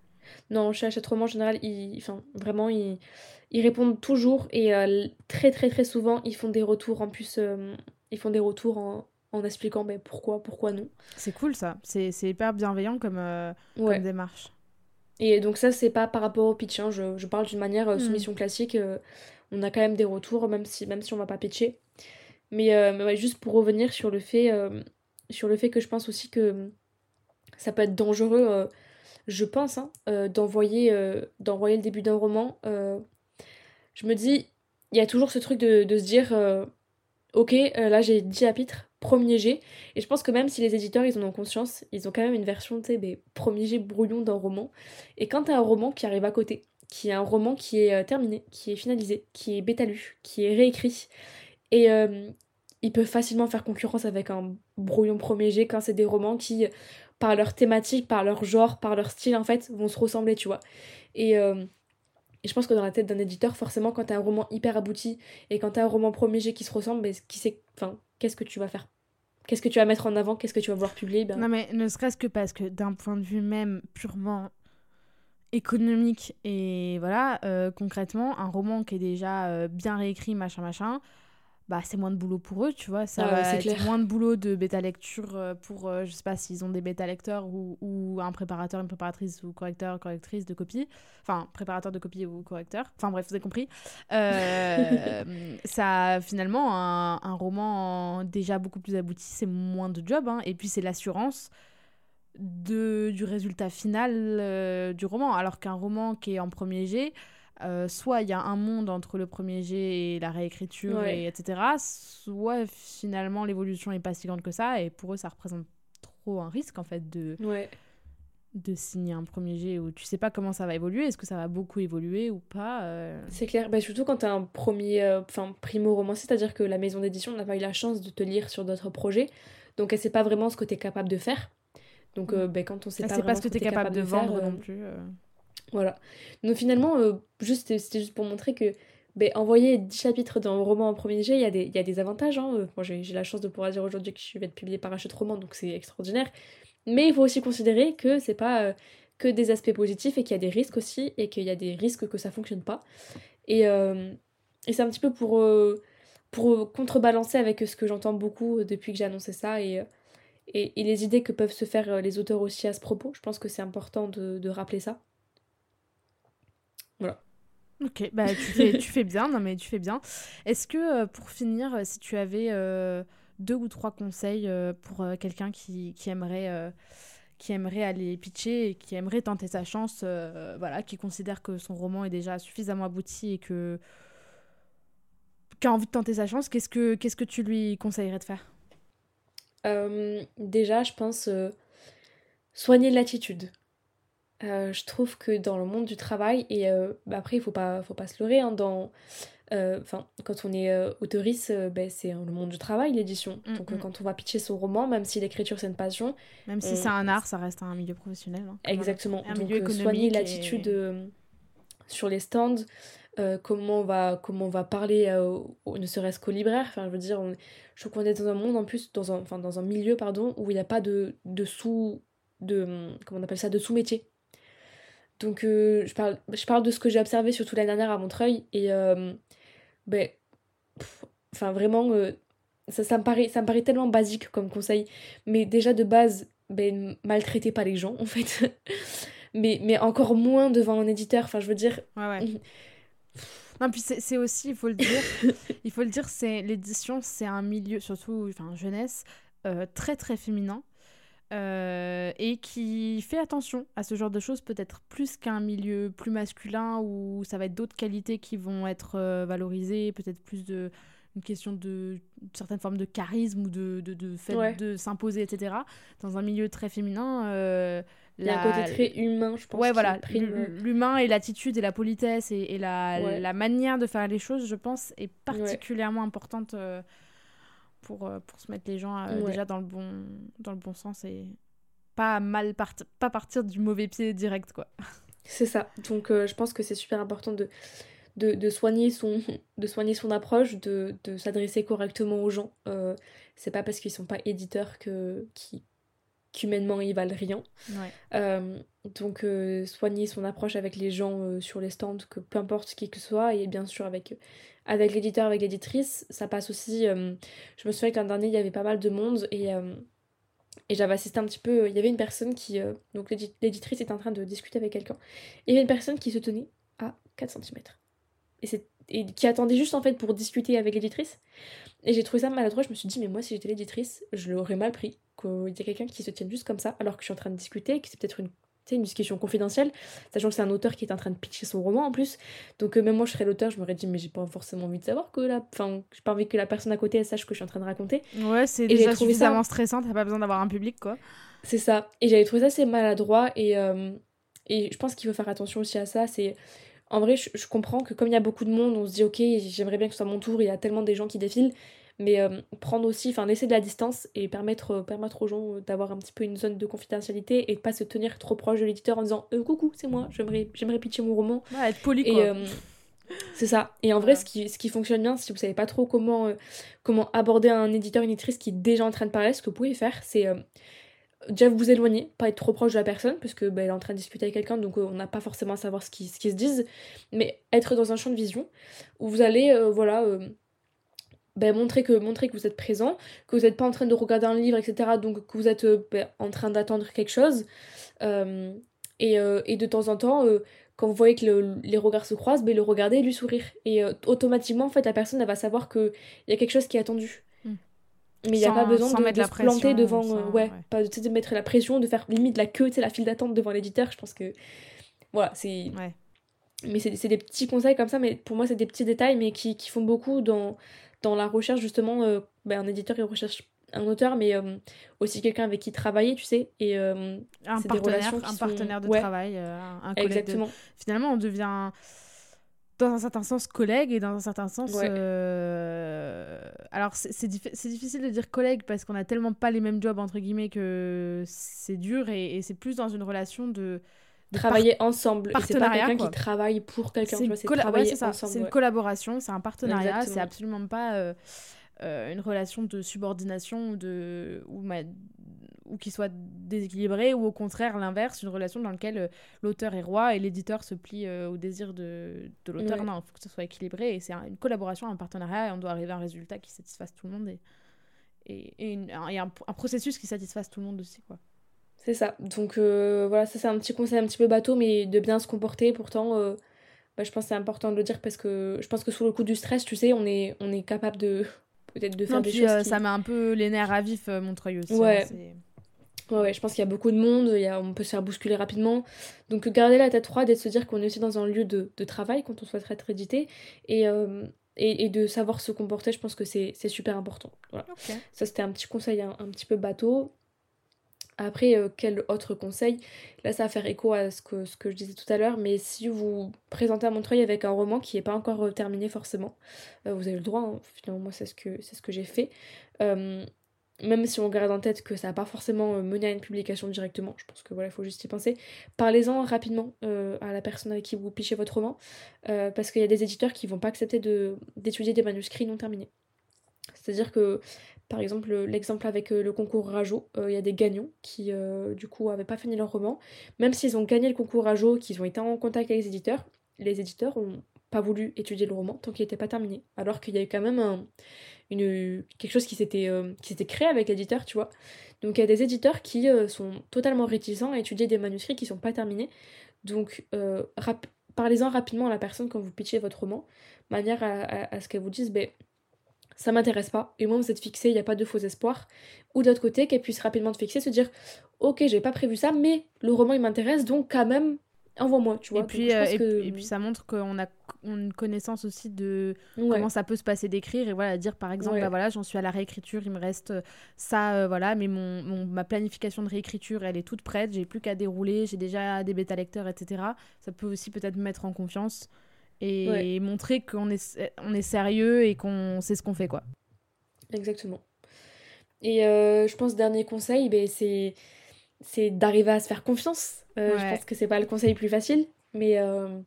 Non, chez Roman en général, ils, enfin, vraiment, ils, ils répondent toujours et très très très souvent, ils font des retours en plus, ils font des retours en, en expliquant ben, pourquoi, pourquoi non. C'est cool ça, c'est hyper bienveillant comme, comme démarche. Et donc ça, c'est pas par rapport au pitch, hein. je, parle d'une manière euh, hmm. soumission classique, euh, on a quand même des retours, même si, même si on va pas pitcher. Mais, euh, juste pour revenir sur le, fait, sur le fait que je pense aussi que ça peut être dangereux, je pense, hein, d'envoyer d'envoyer le début d'un roman. je me dis, il y a toujours ce truc de, de se dire, ok, là j'ai 10 chapitres, premier jet. Et je pense que même si les éditeurs ils en ont conscience, ils ont quand même une version, tu sais, des premiers jets brouillons d'un roman. Et quand t'as un roman qui arrive à côté, qui est un roman qui est euh, terminé, qui est finalisé, qui est bêta-lu, qui est réécrit, et euh, il peut facilement faire concurrence avec un brouillon premier jet quand c'est des romans qui, par leur thématique, par leur genre, par leur style, en fait, vont se ressembler, tu vois. Et. Euh, et je pense que dans la tête d'un éditeur, forcément, quand t'as un roman hyper abouti et quand t'as un roman premier jet qui se ressemble, mais qui sait, enfin, qu'est-ce que tu vas faire? Qu'est-ce que tu vas mettre en avant? Qu'est-ce que tu vas vouloir publier? Ben... Non, mais ne serait-ce que parce que d'un point de vue même purement économique et voilà, euh, concrètement, un roman qui est déjà euh, bien réécrit, machin, machin, bah, c'est moins de boulot pour eux, tu vois. Ça ah va être moins de boulot de bêta lecture euh, pour, euh, je sais pas s'ils ont des bêta lecteurs ou, ou, un préparateur, une préparatrice ou correcteur, correctrice de copie. Enfin, préparateur de copie ou correcteur. Enfin, bref, vous avez compris. Euh, ça, finalement, un, un, roman déjà beaucoup plus abouti, c'est moins de job. Hein. et puis, c'est l'assurance de, du résultat final du roman. Alors qu'un roman qui est en premier jet, euh, soit il y a un monde entre le premier jet et la réécriture, et etc. Soit finalement l'évolution est pas si grande que ça, et pour eux ça représente trop un risque en fait de, de signer un premier jet où tu sais pas comment ça va évoluer, est-ce que ça va beaucoup évoluer ou pas euh? C'est clair, bah, surtout quand tu as un premier, euh, enfin primo roman, c'est-à-dire que la maison d'édition n'a pas eu la chance de te lire sur d'autres projets, donc elle sait pas vraiment ce que tu es capable de faire. Donc mm. bah, quand on sait pas, pas ce que tu es capable, de, vendre non plus. Voilà. Donc finalement, euh, juste, c'était juste pour montrer que ben, envoyer 10 chapitres d'un roman en premier jet, il y, a des, y a des avantages. Hein. Moi, j'ai la chance de pouvoir dire aujourd'hui que je vais être publiée par Hachette Roman, donc c'est extraordinaire. Mais il faut aussi considérer que c'est pas euh, que des aspects positifs et qu'il y a des risques aussi et qu'il y a des risques que ça fonctionne pas. Et, et c'est un petit peu pour, pour contrebalancer avec ce que j'entends beaucoup depuis que j'ai annoncé ça et, et, les idées que peuvent se faire les auteurs aussi à ce propos. Je pense que c'est important de, de rappeler ça. Voilà. Ok, bah tu fais, tu fais bien, non mais tu fais bien. Est-ce que pour finir, si tu avais deux ou trois conseils pour quelqu'un qui, qui aimerait qui aimerait aller pitcher et qui aimerait tenter sa chance, voilà, qui considère que son roman est déjà suffisamment abouti et que qui a envie de tenter sa chance, qu'est-ce que qu'est-ce que tu lui conseillerais de faire? Déjà, je pense soigner l'attitude. Euh, je trouve que dans le monde du travail, et euh, bah après il faut pas, faut pas se leurrer, hein, dans, euh, quand on est auteuriste, ben, c'est le monde du travail, l'édition. Mm, Donc mm. quand on va pitcher son roman, même si l'écriture c'est une passion... Même si c'est un art, ça reste un milieu professionnel. Hein, exactement. Un Donc milieu soigner l'attitude sur les stands, comment, on va, comment on va parler, ne serait-ce qu'au libraire. Enfin, je veux dire, je trouve qu'on est dans un monde en plus, dans un, enfin, dans un milieu, pardon, où il n'y a pas de, de sous... De, comment on appelle ça de sous-métier donc euh, je, parle, je parle de ce que j'ai observé surtout l'année dernière à Montreuil et euh, ben, enfin vraiment euh, ça, ça, me paraît, ça me paraît tellement basique comme conseil. Mais déjà de base ben, maltraitez pas les gens en fait. Mais, mais encore moins devant un éditeur. Enfin je veux dire ouais ouais. non puis c'est aussi il faut le dire il faut le dire c'est l'édition c'est un milieu surtout enfin jeunesse très très féminin euh, et qui fait attention à ce genre de choses, peut-être plus qu'un milieu plus masculin où ça va être d'autres qualités qui vont être euh, valorisées, peut-être plus de une question de certaines formes de charisme ou de, de, de fait de s'imposer, etc. Dans un milieu très féminin, euh, il y a un côté très humain, je pense. Ouais, voilà. L'humain et l'attitude et la politesse et, et la, la, manière de faire les choses, je pense, est particulièrement importante pour, euh, pour se mettre les gens euh, déjà dans le, bon, dans le bon sens et pas mal pas partir du mauvais pied direct quoi. C'est ça. Donc euh, je pense que c'est super important de, de, de, soigner son, de soigner son approche, de, de s'adresser correctement aux gens. c'est pas parce qu'ils sont pas éditeurs que qui qu'humainement ils valent rien. Donc soigner son approche avec les gens sur les stands, que peu importe qui que soit, et bien sûr avec avec l'éditeur, avec l'éditrice, ça passe aussi. Euh, je me souviens que l'an dernier, il y avait pas mal de monde et, euh, et j'avais assisté un petit peu. Il y avait une personne qui. Euh, donc l'éditrice était en train de discuter avec quelqu'un. Il y avait une personne qui se tenait à 4 cm. Et, et qui attendait juste en fait pour discuter avec l'éditrice. Et j'ai trouvé ça maladroit. Je me suis dit, mais moi, si j'étais l'éditrice, je l'aurais mal pris. Qu'il y a quelqu'un qui se tienne juste comme ça alors que je suis en train de discuter, que c'est peut-être une une discussion confidentielle, sachant que c'est un auteur qui est en train de pitcher son roman en plus. Donc euh, même moi je serais l'auteur, je m'aurais dit mais j'ai pas forcément envie de savoir que la enfin j'ai pas envie que la personne à côté elle sache que je suis en train de raconter. Ouais, c'est déjà suffisamment ça... stressant, t'as pas besoin d'avoir un public quoi. C'est ça. Et j'avais trouvé ça assez maladroit et euh, et je pense qu'il faut faire attention aussi à ça, c'est en vrai, je, je, comprends que comme il y a beaucoup de monde, on se dit ok, j'aimerais bien que ce soit mon tour, il y a tellement des gens qui défilent, mais euh, prendre aussi, enfin laisser de la distance et permettre, euh, permettre aux gens euh, d'avoir un petit peu une zone de confidentialité et de pas se tenir trop proche de l'éditeur en disant coucou c'est moi j'aimerais j'aimerais pitcher mon roman. Ouais, être poli quoi. c'est ça. Et en vrai ce qui, ce qui fonctionne bien si vous savez pas trop comment comment aborder un éditeur une éditrice qui est déjà en train de parler ce que vous pouvez faire c'est déjà vous éloigner, pas être trop proche de la personne, parce que bah, elle est en train de discuter avec quelqu'un, donc on n'a pas forcément à savoir ce qu'ils ce qui se disent, mais être dans un champ de vision où vous allez, voilà, ben, montrer, que, montrer que vous êtes présent, que vous n'êtes pas en train de regarder un livre, etc. Donc que vous êtes euh, ben, en train d'attendre quelque chose. Euh, et, euh, et, de temps en temps, quand vous voyez que les regards se croisent, ben, le regarder et lui sourire. Et automatiquement, en fait, la personne elle va savoir qu'il y a quelque chose qui est attendu. Hmm. Mais il n'y a pas besoin de, de se planter devant. ouais, pas de, de, mettre la pression, de faire limite la queue, la file d'attente devant l'éditeur. Je pense que. Voilà, c'est. Ouais. Mais c'est des petits conseils comme ça, mais pour moi, c'est des petits détails, mais qui, qui font beaucoup dans dans la recherche justement, euh, ben, un éditeur il recherche un auteur, mais euh, aussi quelqu'un avec qui travailler, tu sais. Et euh, un partenaire, un partenaire de travail, un collègue. Exactement. Finalement, on devient dans un certain sens collègue et dans un certain sens alors c'est difficile de dire collègue parce qu'on a tellement pas les mêmes jobs entre guillemets que c'est dur et, et c'est plus dans une relation de travailler ensemble. C'est pas quelqu'un qui travaille pour quelqu'un, c'est travailler ensemble. C'est une collaboration, c'est un partenariat, c'est absolument pas euh, euh, une relation de subordination ou de, ou ou qui soit déséquilibrée, ou au contraire l'inverse, une relation dans laquelle euh, l'auteur est roi et l'éditeur se plie au désir de, de l'auteur. Non, il faut que ce soit équilibré et c'est une collaboration, un partenariat et on doit arriver à un résultat qui satisfasse tout le monde et, et, et, un, processus qui satisfasse tout le monde aussi. quoi. C'est ça. Donc euh, voilà, ça c'est un petit conseil un petit peu bateau, mais de bien se comporter. Pourtant, bah, je pense que c'est important de le dire parce que je pense que sous le coup du stress, tu sais, on est, on est capable de peut-être de faire des choses. Ça met un peu les nerfs à vif, Montreuil aussi. Hein, ouais. Ouais, je pense qu'il y a beaucoup de monde, il y a, on peut se faire bousculer rapidement. Donc garder la tête froide et de se dire qu'on est aussi dans un lieu de, de travail quand on souhaite être édité. Et, euh, et, et, de savoir se comporter, je pense que c'est super important. Voilà. Ça, c'était un petit conseil un, un, petit peu bateau. Après, euh, quel autre conseil? Là, ça va faire écho à ce que, ce que je disais tout à l'heure, mais si vous présentez à Montreuil avec un roman qui n'est pas encore euh, terminé forcément, vous avez le droit, hein. finalement, moi, c'est ce que, ce que j'ai fait même si on garde en tête que ça n'a pas forcément euh, mené à une publication directement, je pense que voilà, il faut juste y penser, parlez-en rapidement euh, à la personne avec qui vous pichez votre roman, euh, parce qu'il y a des éditeurs qui vont pas accepter d'étudier des manuscrits non terminés. C'est-à-dire que, par exemple, l'exemple avec le concours Rajo, il y a des gagnants qui, du coup, n'avaient pas fini leur roman. Même s'ils ont gagné le concours Rajo, qu'ils ont été en contact avec les éditeurs, les éditeurs ont pas voulu étudier le roman tant qu'il n'était pas terminé. Alors qu'il y a eu quand même quelque chose qui s'était euh, créé avec l'éditeur, tu vois. Donc il y a des éditeurs qui euh, sont totalement réticents à étudier des manuscrits qui sont pas terminés. Donc euh, parlez-en rapidement à la personne quand vous pitchez votre roman, manière à, ce qu'elle vous dise, ben ça m'intéresse pas, et moi vous êtes fixé, il n'y a pas de faux espoirs. Ou de l'autre côté, qu'elle puisse rapidement te fixer, se dire, ok, j'ai pas prévu ça, mais le roman il m'intéresse, donc quand même, envoie-moi, tu vois. Et puis, euh, et, puis ça montre qu'on a une connaissance aussi de comment ça peut se passer d'écrire et voilà dire par exemple bah voilà j'en suis à la réécriture il me reste euh, ça euh, voilà mais mon, mon, ma planification de réécriture elle est toute prête j'ai plus qu'à dérouler j'ai déjà des bêta lecteurs etc ça peut aussi peut-être me mettre en confiance et montrer qu'on est on est sérieux et qu'on sait ce qu'on fait quoi exactement et je pense dernier conseil ben, c'est c'est d'arriver à se faire confiance. Euh, je pense que c'est pas le conseil le plus facile, mais euh,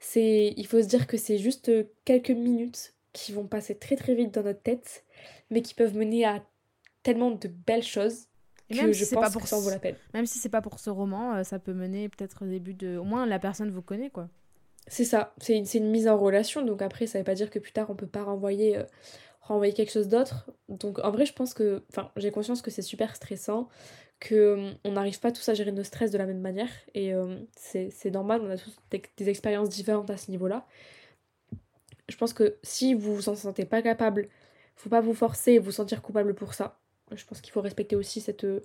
c'est il faut se dire que c'est juste quelques minutes qui vont passer très très vite dans notre tête, mais qui peuvent mener à tellement de belles choses que même je pense pas pour que ça en vaut la peine. Même si c'est pas pour ce roman, euh, ça peut mener peut-être au début de... Au moins la personne vous connaît, quoi. C'est ça, c'est une, une, mise en relation, donc après ça veut pas dire que plus tard on peut pas renvoyer, renvoyer quelque chose d'autre. Donc en vrai je pense que... Enfin j'ai conscience que c'est super stressant, qu'on euh, n'arrive pas tous à gérer nos stress de la même manière et euh, c'est normal, on a tous des, expériences différentes à ce niveau-là. Je pense que si vous vous en sentez pas capable, faut pas vous forcer et vous sentir coupable pour ça. Je pense qu'il faut respecter aussi cette euh,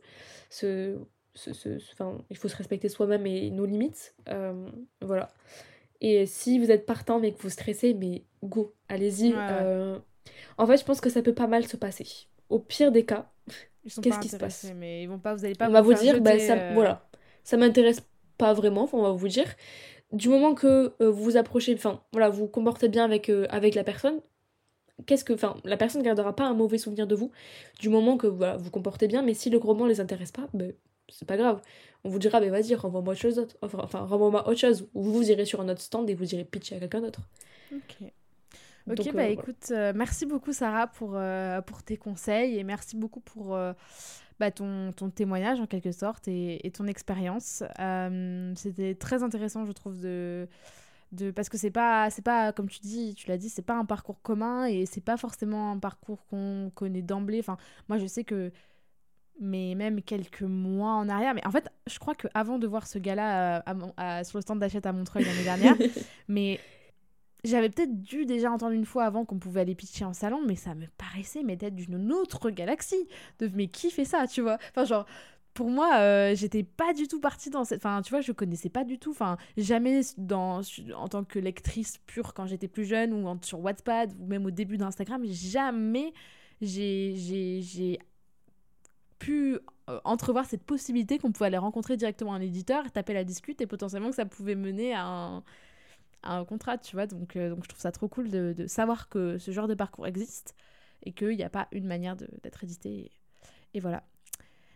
ce, ce, enfin, il faut se respecter soi-même et nos limites. voilà. Et si vous êtes partant mais que vous stressez, mais go, allez-y. En fait, je pense que ça peut pas mal se passer. Au pire des cas, Qu'est-ce qui se passe? Mais ils vont pas, vous allez pas. On va vous dire, bah, ça, euh, voilà, ça m'intéresse pas vraiment. On va vous dire. Du moment que euh, vous vous approchez, enfin, voilà, vous vous comportez bien avec euh, avec la personne. Qu'est-ce que, enfin, la personne ne gardera pas un mauvais souvenir de vous du moment que voilà, vous comportez bien. Mais si le roman les intéresse pas, ben c'est pas grave. On vous dira, ben vas-y, renvoie-moi autre chose Enfin, enfin renvoie-moi autre chose. Ou vous irez sur un autre stand et vous irez pitcher à quelqu'un d'autre. Ok. Ok, bah écoute, euh, merci beaucoup Sarah pour, euh, pour tes conseils et merci beaucoup pour euh, bah, ton, ton, témoignage en quelque sorte et, et ton expérience. C'était très intéressant, je trouve, de, de parce que c'est pas, c'est pas, comme tu dis, tu l'as dit, c'est pas un parcours commun et c'est pas forcément un parcours qu'on connaît d'emblée. Enfin, moi je sais que mais même quelques mois en arrière. Mais en fait, je crois qu'avant de voir ce gars-là sur le stand d'achat à Montreuil l'année dernière, mais j'avais peut-être dû déjà entendre une fois avant qu'on pouvait aller pitcher en salon, mais ça me paraissait mais d'être d'une autre galaxie. De mais qui fait ça, tu vois? Enfin, genre, pour moi, euh, j'étais pas du tout partie dans cette. Enfin, tu vois, je connaissais pas du tout. Enfin, jamais dans, en tant que lectrice pure quand j'étais plus jeune ou sur Wattpad ou même au début d'Instagram, jamais j'ai pu euh, entrevoir cette possibilité qu'on pouvait aller rencontrer directement un éditeur, taper la discute et potentiellement que ça pouvait mener à un un contrat, tu vois. Donc, euh, donc je trouve ça trop cool de, de, savoir que ce genre de parcours existe et qu'il n'y a pas une manière d'être édité. Et, voilà.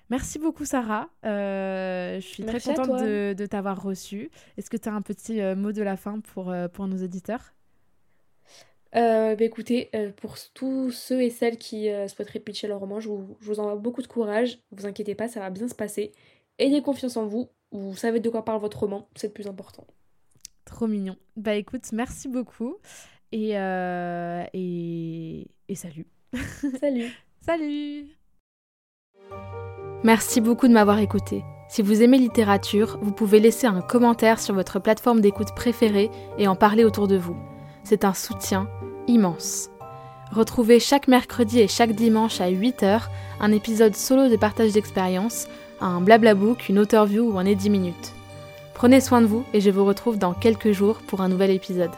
Merci beaucoup, Sarah. Euh, je suis très contente de, de t'avoir reçu. Est-ce que tu as un petit mot de la fin pour, pour nos éditeurs bah écoutez, pour tous ceux et celles qui souhaiteraient pitcher leur roman, je vous, je vous envoie beaucoup de courage. Vous inquiétez pas, ça va bien se passer. Ayez confiance en vous. Vous savez de quoi parle votre roman, c'est le plus important. Trop mignon. Bah écoute, merci beaucoup. Et, et, et salut. Salut. salut. Merci beaucoup de m'avoir écouté. Si vous aimez littérature, vous pouvez laisser un commentaire sur votre plateforme d'écoute préférée et en parler autour de vous. C'est un soutien immense. Retrouvez chaque mercredi et chaque dimanche à 8h un épisode solo de partage d'expérience, un blablabook, une author view ou un 10 minutes. Prenez soin de vous et je vous retrouve dans quelques jours pour un nouvel épisode.